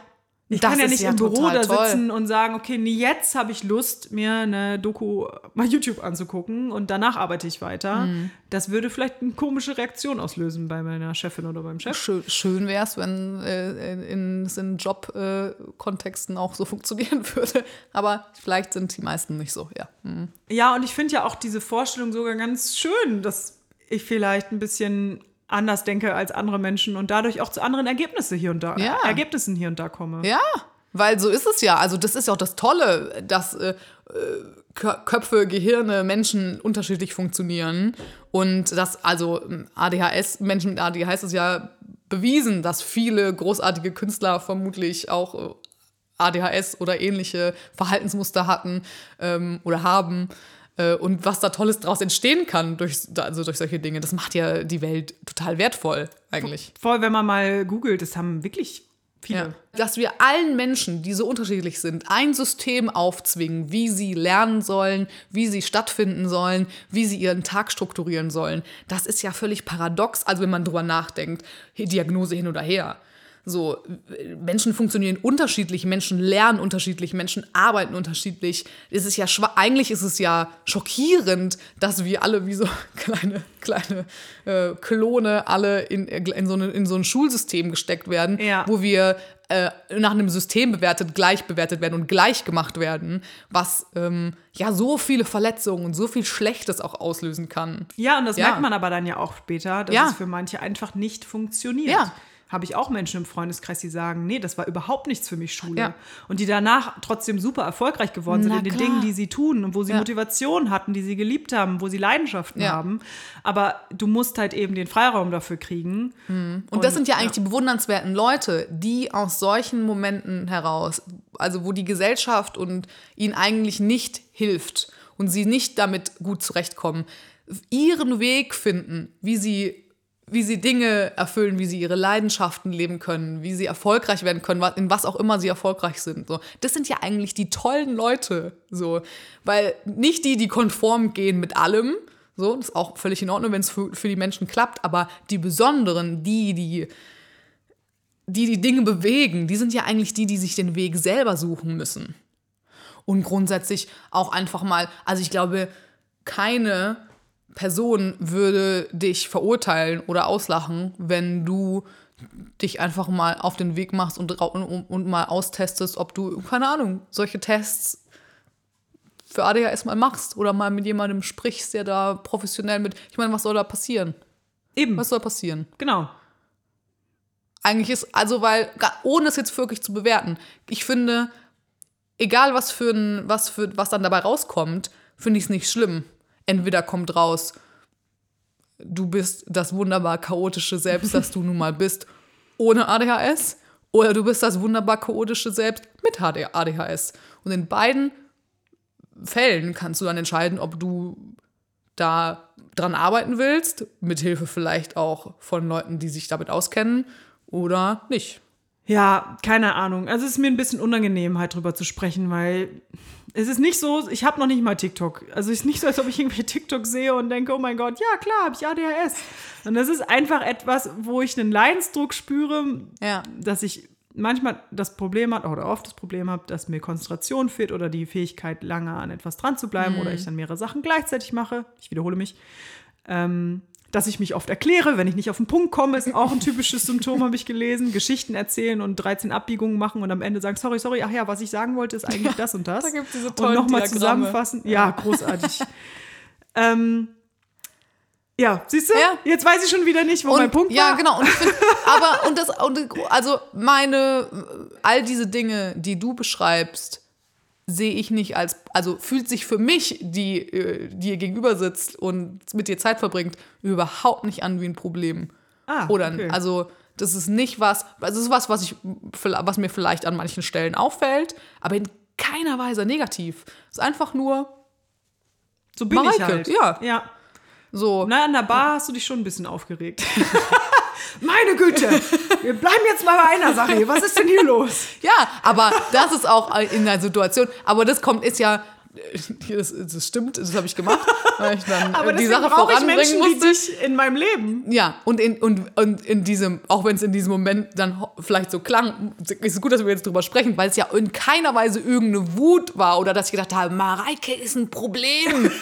Ich Das kann ja nicht ja im Büro da toll. sitzen und sagen, okay, nee, jetzt habe ich Lust, mir eine Doku bei YouTube anzugucken und danach arbeite ich weiter. Mhm. Das würde vielleicht eine komische Reaktion auslösen bei meiner Chefin oder beim Chef. Schön, schön wäre es, wenn äh, in, in Job-Kontexten auch so funktionieren würde. Aber vielleicht sind die meisten nicht so, ja. Hm. Ja, und ich finde ja auch diese Vorstellung sogar ganz schön, dass ich vielleicht ein bisschen anders denke als andere Menschen und dadurch auch zu anderen Ergebnissen hier und da, Ja. Ergebnissen hier und da komme. Ja, weil so ist es ja. Also das ist ja auch das Tolle, dass äh, äh, Kö- Köpfe, Gehirne, Menschen unterschiedlich funktionieren. Und dass also ähm, ADHS, Menschen mit ADHS ist ja bewiesen, dass viele großartige Künstler vermutlich auch äh, ADHS oder ähnliche Verhaltensmuster hatten ähm, oder haben. Äh, und was da Tolles draus entstehen kann durch, also durch solche Dinge, das macht ja die Welt total wertvoll eigentlich. Voll, wenn man mal googelt, das haben wirklich viele. Ja. Dass wir allen Menschen, die so unterschiedlich sind, ein System aufzwingen, wie sie lernen sollen, wie sie stattfinden sollen, wie sie ihren Tag strukturieren sollen, das ist ja völlig paradox, also wenn man drüber nachdenkt, Diagnose hin oder her. So, äh, Menschen funktionieren unterschiedlich, Menschen lernen unterschiedlich, Menschen arbeiten unterschiedlich. Es ist ja eigentlich ist es ja schockierend, dass wir alle wie so kleine, kleine äh, Klone alle in, in, so eine, in so ein Schulsystem gesteckt werden, Ja. wo wir äh, nach einem System bewertet, gleich bewertet werden und gleich gemacht werden, was ähm, ja so viele Verletzungen und so viel Schlechtes auch auslösen kann. Ja, und das Ja. merkt man aber dann ja auch später, dass Ja. es für manche einfach nicht funktioniert. Ja. Habe ich auch Menschen im Freundeskreis, die sagen, nee, das war überhaupt nichts für mich Schule. Ja. Und die danach trotzdem super erfolgreich geworden sind Na in den klar. Dingen, die sie tun und wo sie Ja. Motivation hatten, die sie geliebt haben, wo sie Leidenschaften Ja. haben. Aber du musst halt eben den Freiraum dafür kriegen. Und, das sind ja eigentlich die bewundernswerten Leute, die aus solchen Momenten heraus, also wo die Gesellschaft und ihnen eigentlich nicht hilft und sie nicht damit gut zurechtkommen, ihren Weg finden, wie sie wie sie Dinge erfüllen, wie sie ihre Leidenschaften leben können, wie sie erfolgreich werden können, in was auch immer sie erfolgreich sind. So, das sind ja eigentlich die tollen Leute, so, weil nicht die, die konform gehen mit allem, so, das ist auch völlig in Ordnung, wenn es für, für die Menschen klappt, aber die besonderen, die, die die die Dinge bewegen, die sind ja eigentlich die, die sich den Weg selber suchen müssen. Und grundsätzlich auch einfach mal, also ich glaube, keine Person würde dich verurteilen oder auslachen, wenn du dich einfach mal auf den Weg machst und, und, und mal austestest, ob du, keine Ahnung, solche Tests für ADHS mal machst oder mal mit jemandem sprichst, der da professionell mit. Ich meine, was soll da passieren? Eben, Was soll passieren? genau. Eigentlich ist, also weil, ohne es jetzt wirklich zu bewerten, ich finde, egal was für ein, was für, was dann dabei rauskommt, finde ich es nicht schlimm. Entweder kommt raus, du bist das wunderbar chaotische Selbst, das du nun mal bist, ohne ADHS, oder du bist das wunderbar chaotische Selbst mit ADHS. Und in beiden Fällen kannst du dann entscheiden, ob du da dran arbeiten willst, mithilfe vielleicht auch von Leuten, die sich damit auskennen, oder nicht. Ja, keine Ahnung. Also es ist mir ein bisschen unangenehm, halt drüber zu sprechen, weil es ist nicht so, ich habe noch nicht mal TikTok. Also es ist nicht so, als ob ich irgendwelche TikTok sehe und denke, oh mein Gott, ja klar, habe ich ADHS. Und das ist einfach etwas, wo ich einen Leidensdruck spüre, Ja. dass ich manchmal das Problem habe, oder oft das Problem habe, dass mir Konzentration fehlt oder die Fähigkeit, lange an etwas dran zu bleiben oder ich dann mehrere Sachen gleichzeitig mache. Ich wiederhole mich. Ähm, dass ich mich oft erkläre, wenn ich nicht auf den Punkt komme, ist auch ein typisches Symptom, habe ich gelesen. Geschichten erzählen und 13 Abbiegungen machen und am Ende sagen, sorry, sorry, ach ja, was ich sagen wollte, ist eigentlich das und das. Da gibt's diese und tollen nochmal Diagramme. zusammenfassen. Ja, großartig. ähm, ja, siehst du? Ja. Jetzt weiß ich schon wieder nicht, wo mein Punkt ja, war. genau. Und find, aber und das und also meine all diese Dinge, die du beschreibst, sehe ich nicht als also fühlt sich für mich, die äh, die ihr gegenüber sitzt und mit dir Zeit verbringt, überhaupt nicht an wie ein Problem. Ah, Oder okay. also das ist nicht was, also es ist was, was ich was mir vielleicht an manchen Stellen auffällt, aber in keiner Weise negativ. Es ist einfach nur So bin ich Mareike, halt. ja. ja. so Na, an der Bar hast du dich schon ein bisschen aufgeregt. Meine Güte, wir bleiben jetzt mal bei einer Sache hier. Was ist denn hier los? Ja, aber das ist auch in der Situation. Aber das kommt, ist ja, das, das stimmt, das habe ich gemacht, weil ich dann Aber die Sache brauche ich voranbringen Menschen wie musste. dich in meinem Leben. Ja, und in, und, und in diesem, auch wenn es in diesem Moment dann vielleicht so klang, ist es gut, dass wir jetzt drüber sprechen, weil es ja in keiner Weise irgendeine Wut war oder dass ich gedacht habe, Mareike ist ein Problem.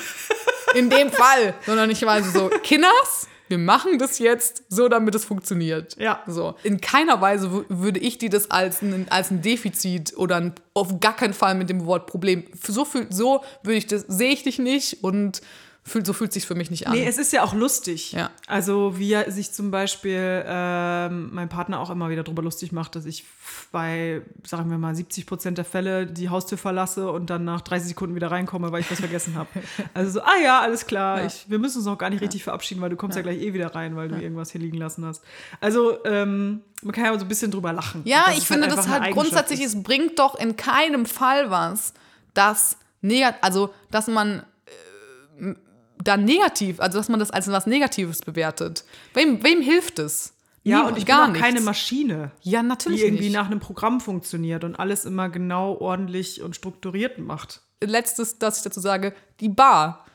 in dem Fall. Sondern ich war so, Kinders, wir machen das jetzt so, damit es funktioniert. Ja. So. In keiner Weise würde ich dir das als ein, als ein Defizit oder ein, auf gar keinen Fall mit dem Wort Problem. So, so würde ich das, sehe ich dich nicht und fühl, so fühlt sich für mich nicht an. Nee, es ist ja auch lustig. Ja. Also wie sich zum Beispiel ähm, mein Partner auch immer wieder drüber lustig macht, dass ich bei, sagen wir mal, 70 Prozent der Fälle die Haustür verlasse und dann nach 30 Sekunden wieder reinkomme, weil ich was vergessen habe. Also so, ah ja, alles klar, Ja. Ich, wir müssen uns noch gar nicht richtig verabschieden, weil du kommst ja, gleich eh wieder rein, weil du irgendwas hier liegen lassen hast. Also ähm, man kann ja so ein bisschen drüber lachen. Ja, ich es finde einfach das halt grundsätzlich, ist. es bringt doch in keinem Fall was, dass also dass man äh, dann negativ, also dass man das als was Negatives bewertet. Wem, wem hilft es? Ja, Nie- und ich gar bin keine. Maschine. Ja, die natürlich irgendwie nicht. nach einem Programm funktioniert und alles immer genau ordentlich und strukturiert macht. Letztes, dass ich dazu sage, die Bar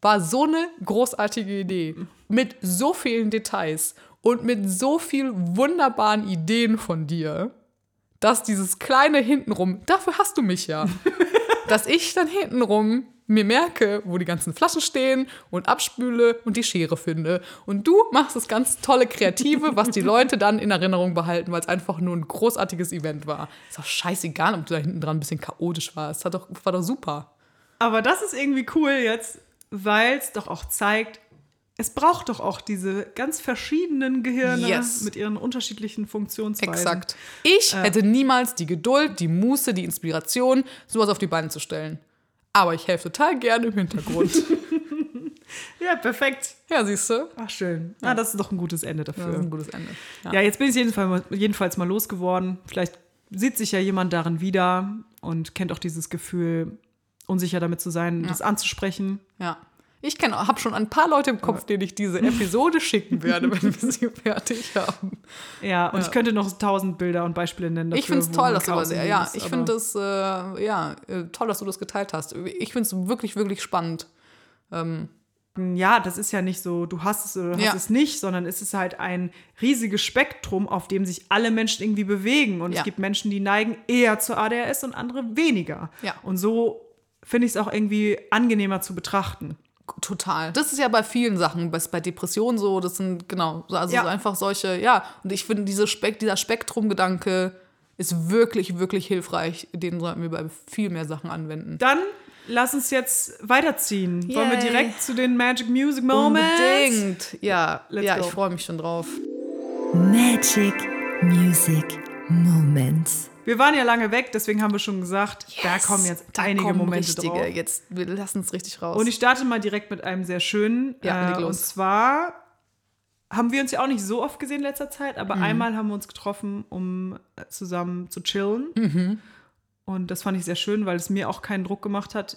war so eine großartige Idee mit so vielen Details und mit so vielen wunderbaren Ideen von dir, dass dieses kleine hintenrum, dafür hast du mich ja, dass ich dann hintenrum mir merke, wo die ganzen Flaschen stehen und abspüle und die Schere finde. Und du machst das ganz tolle Kreative, was die Leute dann in Erinnerung behalten, weil es einfach nur ein großartiges Event war. Ist doch scheißegal, ob du da hinten dran ein bisschen chaotisch warst. Hat doch, war doch super. Aber das ist irgendwie cool jetzt, weil es doch auch zeigt, es braucht doch auch diese ganz verschiedenen Gehirne Yes. mit ihren unterschiedlichen Funktionsweisen. Exakt. Ich hätte niemals die Geduld, die Muße, die Inspiration, sowas auf die Beine zu stellen. Aber ich helfe total gerne im Hintergrund. Ja, perfekt. ja, siehst du? Ach, schön. Ah, das ist doch ein gutes Ende Das ist dafür. ein gutes Ende. Ja. Ja, jetzt bin ich jedenfalls mal, jedenfalls mal losgeworden. Vielleicht sieht sich ja jemand darin wieder und kennt auch dieses Gefühl, unsicher damit zu sein, das anzusprechen. ja. Ich habe schon ein paar Leute im Kopf, denen ich diese Episode schicken werde, wenn wir sie fertig haben. Ja, und ich könnte noch tausend Bilder und Beispiele nennen dafür. Ich finde es toll, dass du das, ja, ist, ich finde das, äh, ja, äh, toll, dass du das geteilt hast. Ich finde es wirklich, wirklich spannend. Ja, das ist ja nicht so, du hast es oder du hast Ja. es nicht, sondern es ist halt ein riesiges Spektrum, auf dem sich alle Menschen irgendwie bewegen. Und Ja. es gibt Menschen, die neigen eher zur ADHS und andere weniger. Ja. Und so finde ich es auch irgendwie angenehmer zu betrachten. Total. Das ist ja bei vielen Sachen, bei, bei Depressionen so, das sind genau, so- also Ja. so einfach solche, ja. Und ich finde, diese Spek dieser Spektrumgedanke ist wirklich, wirklich hilfreich. Den sollten wir bei viel mehr Sachen anwenden. Dann lass uns jetzt weiterziehen. Wollen wir Yay. direkt zu den Magic Music Moments? Unbedingt. Ja, Let's ja go. ich freue mich schon drauf. Magic Music Moments. Wir waren ja lange weg, deswegen haben wir schon gesagt, da kommen jetzt Da einige kommen Momente richtige. drauf. Jetzt, wir lassen es richtig raus. Und ich starte mal direkt mit einem sehr schönen. Ja, äh, und zwar haben wir uns ja auch nicht so oft gesehen in letzter Zeit, aber Mhm. einmal haben wir uns getroffen, um äh, zusammen zu chillen. Mhm. Und das fand ich sehr schön, weil es mir auch keinen Druck gemacht hat,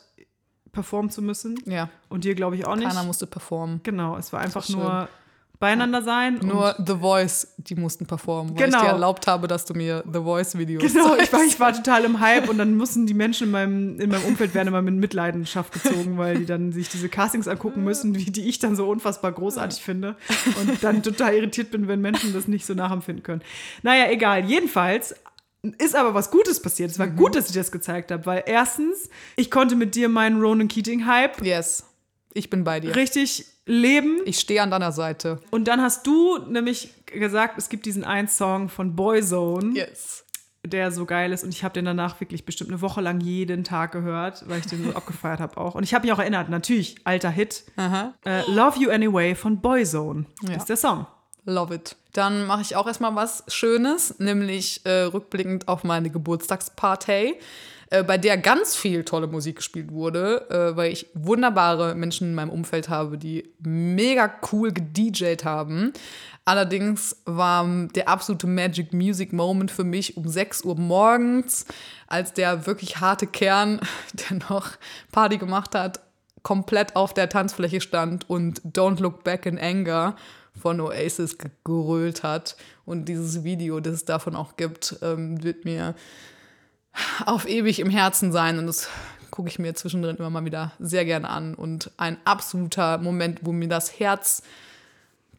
performen zu müssen. ja, Und dir, glaube ich, auch nicht. keiner musste performen. Genau, es war einfach schön. nur beieinander sein. Nur The Voice, die mussten performen, weil Genau. ich dir erlaubt habe, dass du mir The Voice-Videos Genau, ich war, ich war total im Hype und dann mussten die Menschen in meinem, in meinem Umfeld werden immer mit Mitleidenschaft gezogen, weil die dann sich diese Castings angucken müssen, die, die ich dann so unfassbar großartig finde und dann total irritiert bin, wenn Menschen das nicht so nachempfinden können. Naja, egal. Jedenfalls ist aber was Gutes passiert. Es war Mhm. gut, dass ich das gezeigt habe, weil erstens, ich konnte mit dir meinen Ronan Keating-Hype Yes, ich bin bei dir. richtig leben. Ich stehe an deiner Seite. Und dann hast du nämlich gesagt, es gibt diesen einen Song von Boyzone. Yes. der so geil ist und ich habe den danach wirklich bestimmt eine Woche lang jeden Tag gehört, weil ich den so abgefeiert habe auch. Und ich habe mich auch erinnert, natürlich, alter Hit. Äh, Love You Anyway von Boyzone Ja. ist der Song. Love it. Dann mache ich auch erstmal was Schönes, nämlich äh, rückblickend auf meine Geburtstagsparty, äh, bei der ganz viel tolle Musik gespielt wurde, äh, weil ich wunderbare Menschen in meinem Umfeld habe, die mega cool gedjed haben. Allerdings war der absolute Magic Music Moment für mich um 6 Uhr morgens, als der wirklich harte Kern, der noch Party gemacht hat, komplett auf der Tanzfläche stand und Don't Look Back in Anger von Oasis gegrölt hat. Und dieses Video, das es davon auch gibt, ähm, wird mir auf ewig im Herzen sein. Und es gucke ich mir zwischendrin immer mal wieder sehr gerne an. Und ein absoluter Moment, wo mir das Herz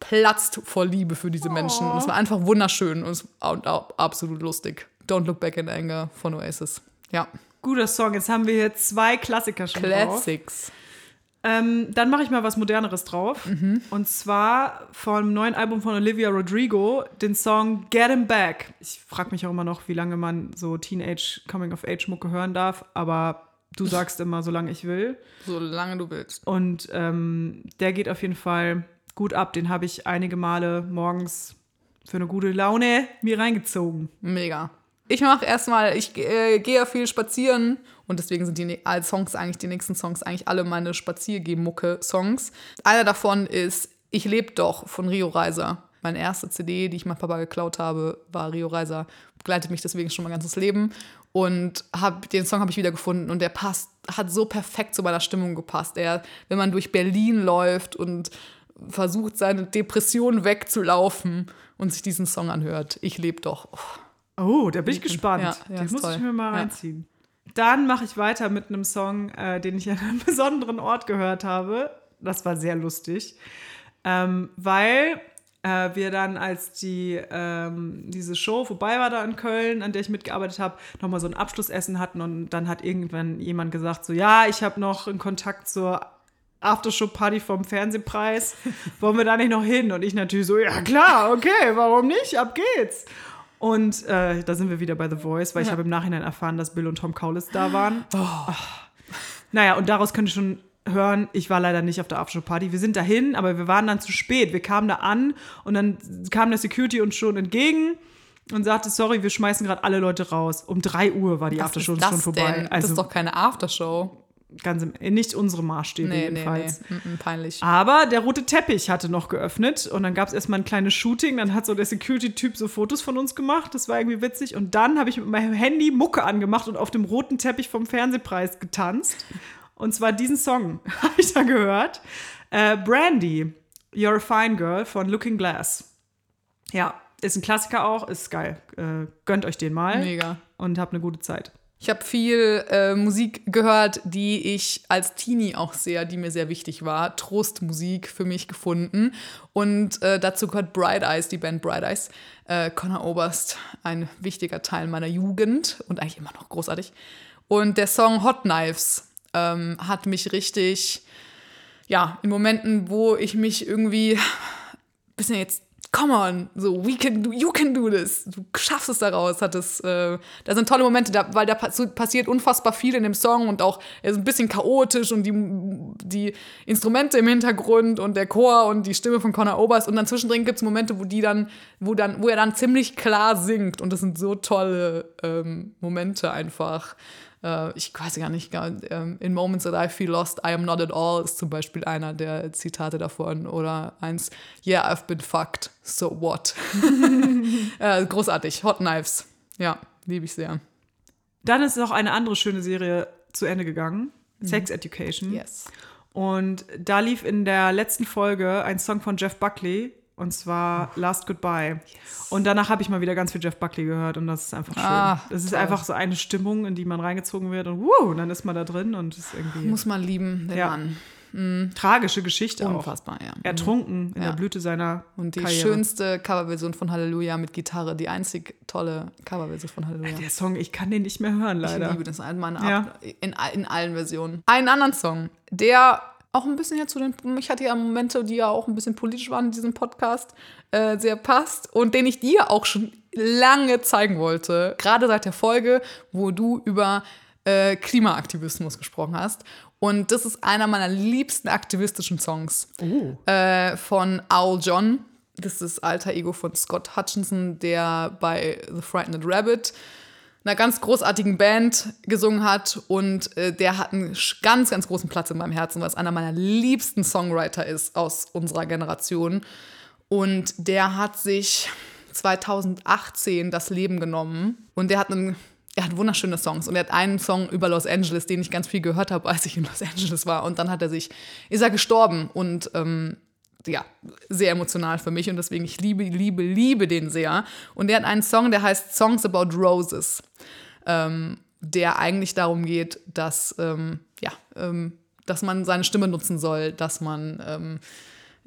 platzt vor Liebe für diese Menschen. Und es war einfach wunderschön und, es, auch absolut lustig. Don't Look Back in Anger von Oasis. Ja. Guter Song. Jetzt haben wir hier zwei Klassiker schon drauf. Ähm, dann mache ich mal was Moderneres drauf. Und zwar vom neuen Album von Olivia Rodrigo, den Song Get Him Back. Ich frage mich auch immer noch, wie lange man so Teenage Coming-of-Age-Mucke hören darf, aber du sagst immer, solange ich will. Solange du willst. Und ähm, der geht auf jeden Fall gut ab. Den habe ich einige Male morgens für eine gute Laune mir reingezogen. Mega. Ich mache erstmal, ich äh, gehe ja viel spazieren und deswegen sind die alle Songs eigentlich, die nächsten Songs eigentlich alle meine Spaziergeh-Mucke-Songs. Einer davon ist Ich lebe doch von Rio Reiser. Meine erste CD, die ich meinem Papa geklaut habe, war Rio Reiser. Begleitet mich deswegen schon mein ganzes Leben. Und hab, den Song habe ich wieder gefunden und der passt, hat so perfekt zu meiner Stimmung gepasst. Er, wenn man durch Berlin läuft und versucht, seine Depression wegzulaufen und sich diesen Song anhört. Ich lebe doch. Oh. Oh, da bin ich gespannt. Ja, ja, den muss toll. ich mir mal reinziehen. Dann mache ich weiter mit einem Song, äh, den ich an einem besonderen Ort gehört habe. Das war sehr lustig, ähm, weil äh, wir dann, als die, ähm, diese Show vorbei war da in Köln, an der ich mitgearbeitet habe, nochmal so ein Abschlussessen hatten und dann hat irgendwann jemand gesagt, so ja, ich habe noch einen Kontakt zur Aftershow-Party vom Fernsehpreis. Wollen wir da nicht noch hin? Und ich natürlich so, ja klar, okay, warum nicht? Ab geht's. Und äh, da sind wir wieder bei The Voice, weil ich habe im Nachhinein erfahren, dass Bill und Tom Kaulitz da waren. Ach. Naja, und daraus könnt ihr schon hören, ich war leider nicht auf der Aftershow-Party. Wir sind dahin, aber wir waren dann zu spät. Wir kamen da an und dann kam der Security uns schon entgegen und sagte, sorry, wir schmeißen gerade alle Leute raus. Um 3 Uhr war die Was Aftershow schon vorbei. denn? das Also ist doch keine Aftershow. Ganz im, nicht unsere Maßstäbe Nee, nee, nee. jedenfalls. Mm, mm, peinlich. Aber der rote Teppich hatte noch geöffnet und dann gab es erstmal ein kleines Shooting. Dann hat so der Security-Typ so Fotos von uns gemacht. Das war irgendwie witzig. Und dann habe ich mit meinem Handy Mucke angemacht und auf dem roten Teppich vom Fernsehpreis getanzt. Und zwar diesen Song habe ich da gehört. Äh, Brandy, You're a Fine Girl von Looking Glass. Ja, ist ein Klassiker auch, ist geil. Äh, gönnt euch den mal Mega. und habt eine gute Zeit. Ich habe viel äh, Musik gehört, die ich als Teenie auch sehr, die mir sehr wichtig war. Trostmusik für mich gefunden. Und äh, dazu gehört Bright Eyes, die Band Bright Eyes. Äh, Connor Oberst, ein wichtiger Teil meiner Jugend und eigentlich immer noch großartig. Und der Song Hot Knives ähm, hat mich richtig, ja, in Momenten, wo ich mich irgendwie bisschen jetzt, come on, so, we can do, you can do this, du schaffst es daraus, hat es, äh, da sind tolle Momente, da, weil da pass passiert unfassbar viel in dem Song und auch, er ist ein bisschen chaotisch und die, die Instrumente im Hintergrund und der Chor und die Stimme von Conor Oberst und dann zwischendrin gibt es Momente, wo die dann, wo dann, wo er dann ziemlich klar singt und das sind so tolle ähm, Momente einfach. Äh, ich weiß gar nicht, gar- ähm, in Moments that I feel lost, I am not at all ist zum Beispiel einer der Zitate davon. Oder eins, yeah, I've been fucked, so what? äh, großartig, Hot Knives. Ja, liebe ich sehr. Dann ist noch eine andere schöne Serie zu Ende gegangen. Sex Education. Yes. Und da lief in der letzten Folge ein Song von Jeff Buckley und zwar Last Goodbye. Und danach habe ich mal wieder ganz viel Jeff Buckley gehört und das ist einfach schön. Ah, das ist toll. einfach so eine Stimmung, in die man reingezogen wird und wuh, und dann ist man da drin und es ist irgendwie Muss man lieben, den Ja. Mann. tragische Geschichte auch. Unfassbar, ja. Ertrunken in Ja. der Blüte seiner Und die Karriere. schönste Coverversion von Halleluja mit Gitarre, die einzig tolle Coverversion von Halleluja. Der Song, ich kann den nicht mehr hören, leider. Ich liebe das in, meine Ja. Ab in, in allen Versionen. Einen anderen Song, der auch ein bisschen ja zu den, ich hatte ja Momente, die ja auch ein bisschen politisch waren in diesem Podcast, äh, sehr passt und den ich dir auch schon lange zeigen wollte. Gerade seit der Folge, wo du über äh, Klimaaktivismus gesprochen hast. Und das ist einer meiner liebsten aktivistischen Songs äh, von Owl John. Das ist das alter Ego von Scott Hutchinson, der bei The Frightened Rabbit einer ganz großartigen Band gesungen hat und äh, der hat einen ganz, ganz großen Platz in meinem Herzen, weil es einer meiner liebsten Songwriter ist aus unserer Generation. Und der hat sich 2018 das Leben genommen und der hat einen er hat wunderschöne Songs und er hat einen Song über Los Angeles, den ich ganz viel gehört habe, als ich in Los Angeles war. Und dann hat er sich, ist er gestorben und ähm, ja, sehr emotional für mich und deswegen ich liebe, liebe, liebe den sehr. Und er hat einen Song, der heißt Songs About Roses. Ähm, der eigentlich darum geht, dass, ähm, ja, ähm, dass man seine Stimme nutzen soll, dass man ähm,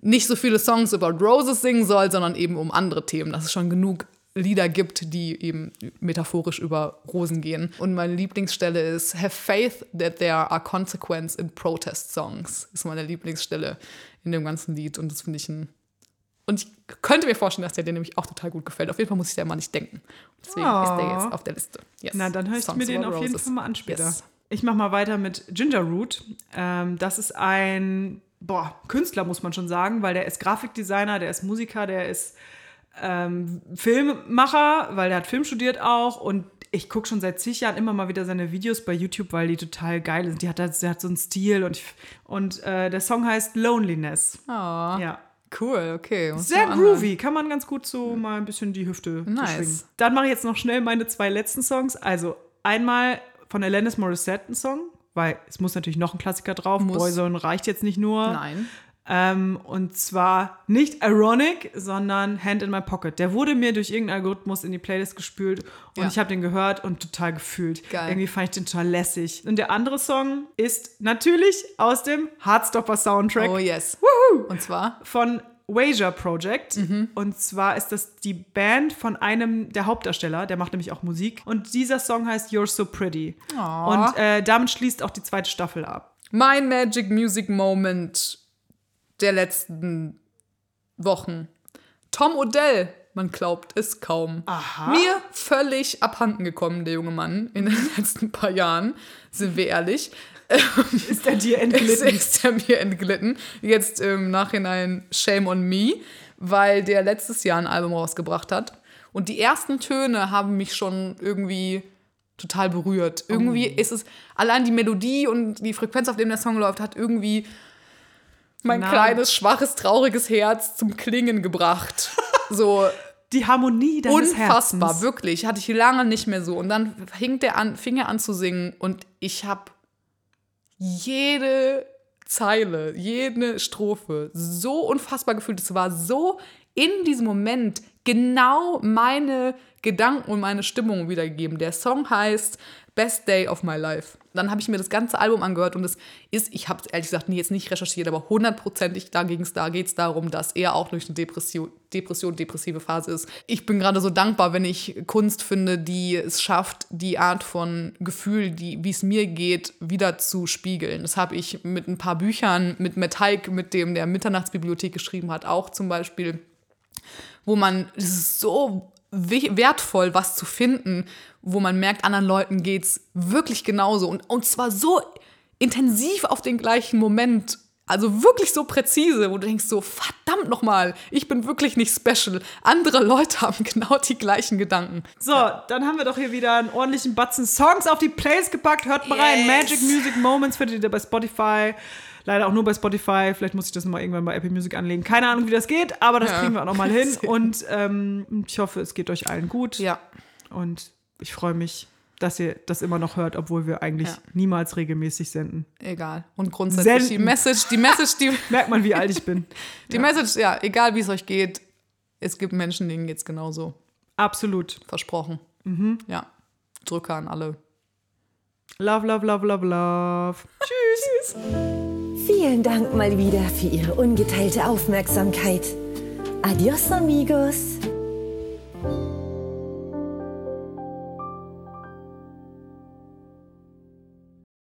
nicht so viele Songs über Roses singen soll, sondern eben um andere Themen. Dass es schon genug Lieder gibt, die eben metaphorisch über Rosen gehen. Und meine Lieblingsstelle ist Have faith that there are consequences in protest songs. Ist meine Lieblingsstelle in dem ganzen Lied. Und das finde ich ein. Und ich könnte mir vorstellen, dass der dir nämlich auch total gut gefällt. Auf jeden Fall muss ich da immer nicht denken. Deswegen Oh. ist der jetzt auf der Liste. Yes. Na, dann höre ich Songs mir den auf jeden Roses. Fall mal an später. Yes. Ich mache mal weiter mit Ginger Root. Ähm, das ist ein boah, Künstler, muss man schon sagen, weil der ist Grafikdesigner, der ist Musiker, der ist ähm, Filmmacher, weil der hat Film studiert auch und ich gucke schon seit zig Jahren immer mal wieder seine Videos bei YouTube, weil die total geil sind. Die hat, der hat so einen Stil und, ich, und äh, der Song heißt Loneliness. Oh, Ja. cool, okay. Muss Sehr groovy, kann man ganz gut so mal ein bisschen die Hüfte Nice. beschwingen. Dann mache ich jetzt noch schnell meine zwei letzten Songs. Also einmal von Alanis Morissette ein Song, weil es muss natürlich noch ein Klassiker drauf. Muss. Boyzone reicht jetzt nicht nur. Nein. Ähm, und zwar nicht Ironic, sondern Hand in My Pocket. Der wurde mir durch irgendeinen Algorithmus in die Playlist gespült und Ja. ich habe den gehört und total gefühlt. Geil. Irgendwie fand ich den total lässig. Und der andere Song ist natürlich aus dem Heartstopper Soundtrack Oh yes. Und zwar von Wager Project. Mhm. Und zwar ist das die Band von einem der Hauptdarsteller, der macht nämlich auch Musik. Und dieser Song heißt You're So Pretty. Und äh, damit schließt auch die zweite Staffel ab. mein Magic Music Moment der letzten Wochen. Tom Odell, man glaubt es kaum. Aha. Mir völlig abhanden gekommen, der junge Mann, in den letzten paar Jahren, sind wir ehrlich. Ist er dir entglitten? ist er mir entglitten. Jetzt im Nachhinein Shame on Me, weil der letztes Jahr ein Album rausgebracht hat. Und die ersten Töne haben mich schon irgendwie total berührt. Irgendwie ist es, allein die Melodie und die Frequenz, auf dem der Song läuft, hat irgendwie mein Na. kleines, schwaches, trauriges Herz zum Klingen gebracht. So Die Harmonie deines unfassbar, Herzens. wirklich. Hatte ich lange nicht mehr so. Und dann fing, der an, fing er an zu singen und ich habe jede Zeile, jede Strophe so unfassbar gefühlt. Es war so in diesem Moment genau meine Gedanken und meine Stimmung wiedergegeben. Der Song heißt Best Day of My Life. Dann habe ich mir das ganze Album angehört und es ist, ich habe es ehrlich gesagt jetzt nicht recherchiert, aber hundertprozentig, da, ging's, da geht es darum, dass er auch durch eine Depression, Depression, depressive Phase ist. Ich bin gerade so dankbar, wenn ich Kunst finde, die es schafft, die Art von Gefühl, wie es mir geht, wieder zu spiegeln. Das habe ich mit ein paar Büchern, mit Haig, mit dem der Mitternachtsbibliothek geschrieben hat, auch zum Beispiel wo man, es ist so wertvoll, was zu finden, wo man merkt, anderen Leuten geht's wirklich genauso. Und, und zwar so intensiv auf den gleichen Moment. Also wirklich so präzise, wo du denkst so, verdammt nochmal, ich bin wirklich nicht special. Andere Leute haben genau die gleichen Gedanken. So, dann haben wir doch hier wieder einen ordentlichen Batzen Songs auf die Plays gepackt. Hört mal rein. Yes. Magic Music Moments findet ihr bei Spotify. Leider auch nur bei Spotify. Vielleicht muss ich das mal irgendwann bei Apple Music anlegen. Keine Ahnung, wie das geht, aber das Ja. kriegen wir auch noch mal hin. Und ähm, ich hoffe, es geht euch allen gut. Ja, Und ich freue mich, dass ihr das immer noch hört, obwohl wir eigentlich Ja. niemals regelmäßig senden. egal. Und grundsätzlich die Senden. Message, die Message, die, Merkt man, wie alt ich bin. die Message, ja, egal wie es euch geht, es gibt Menschen, denen geht's genauso. Absolut. Versprochen. Ja. Drücke an alle. Love, love, love, love, love. Tschüss. Vielen Dank mal wieder für Ihre ungeteilte Aufmerksamkeit. Adios, amigos.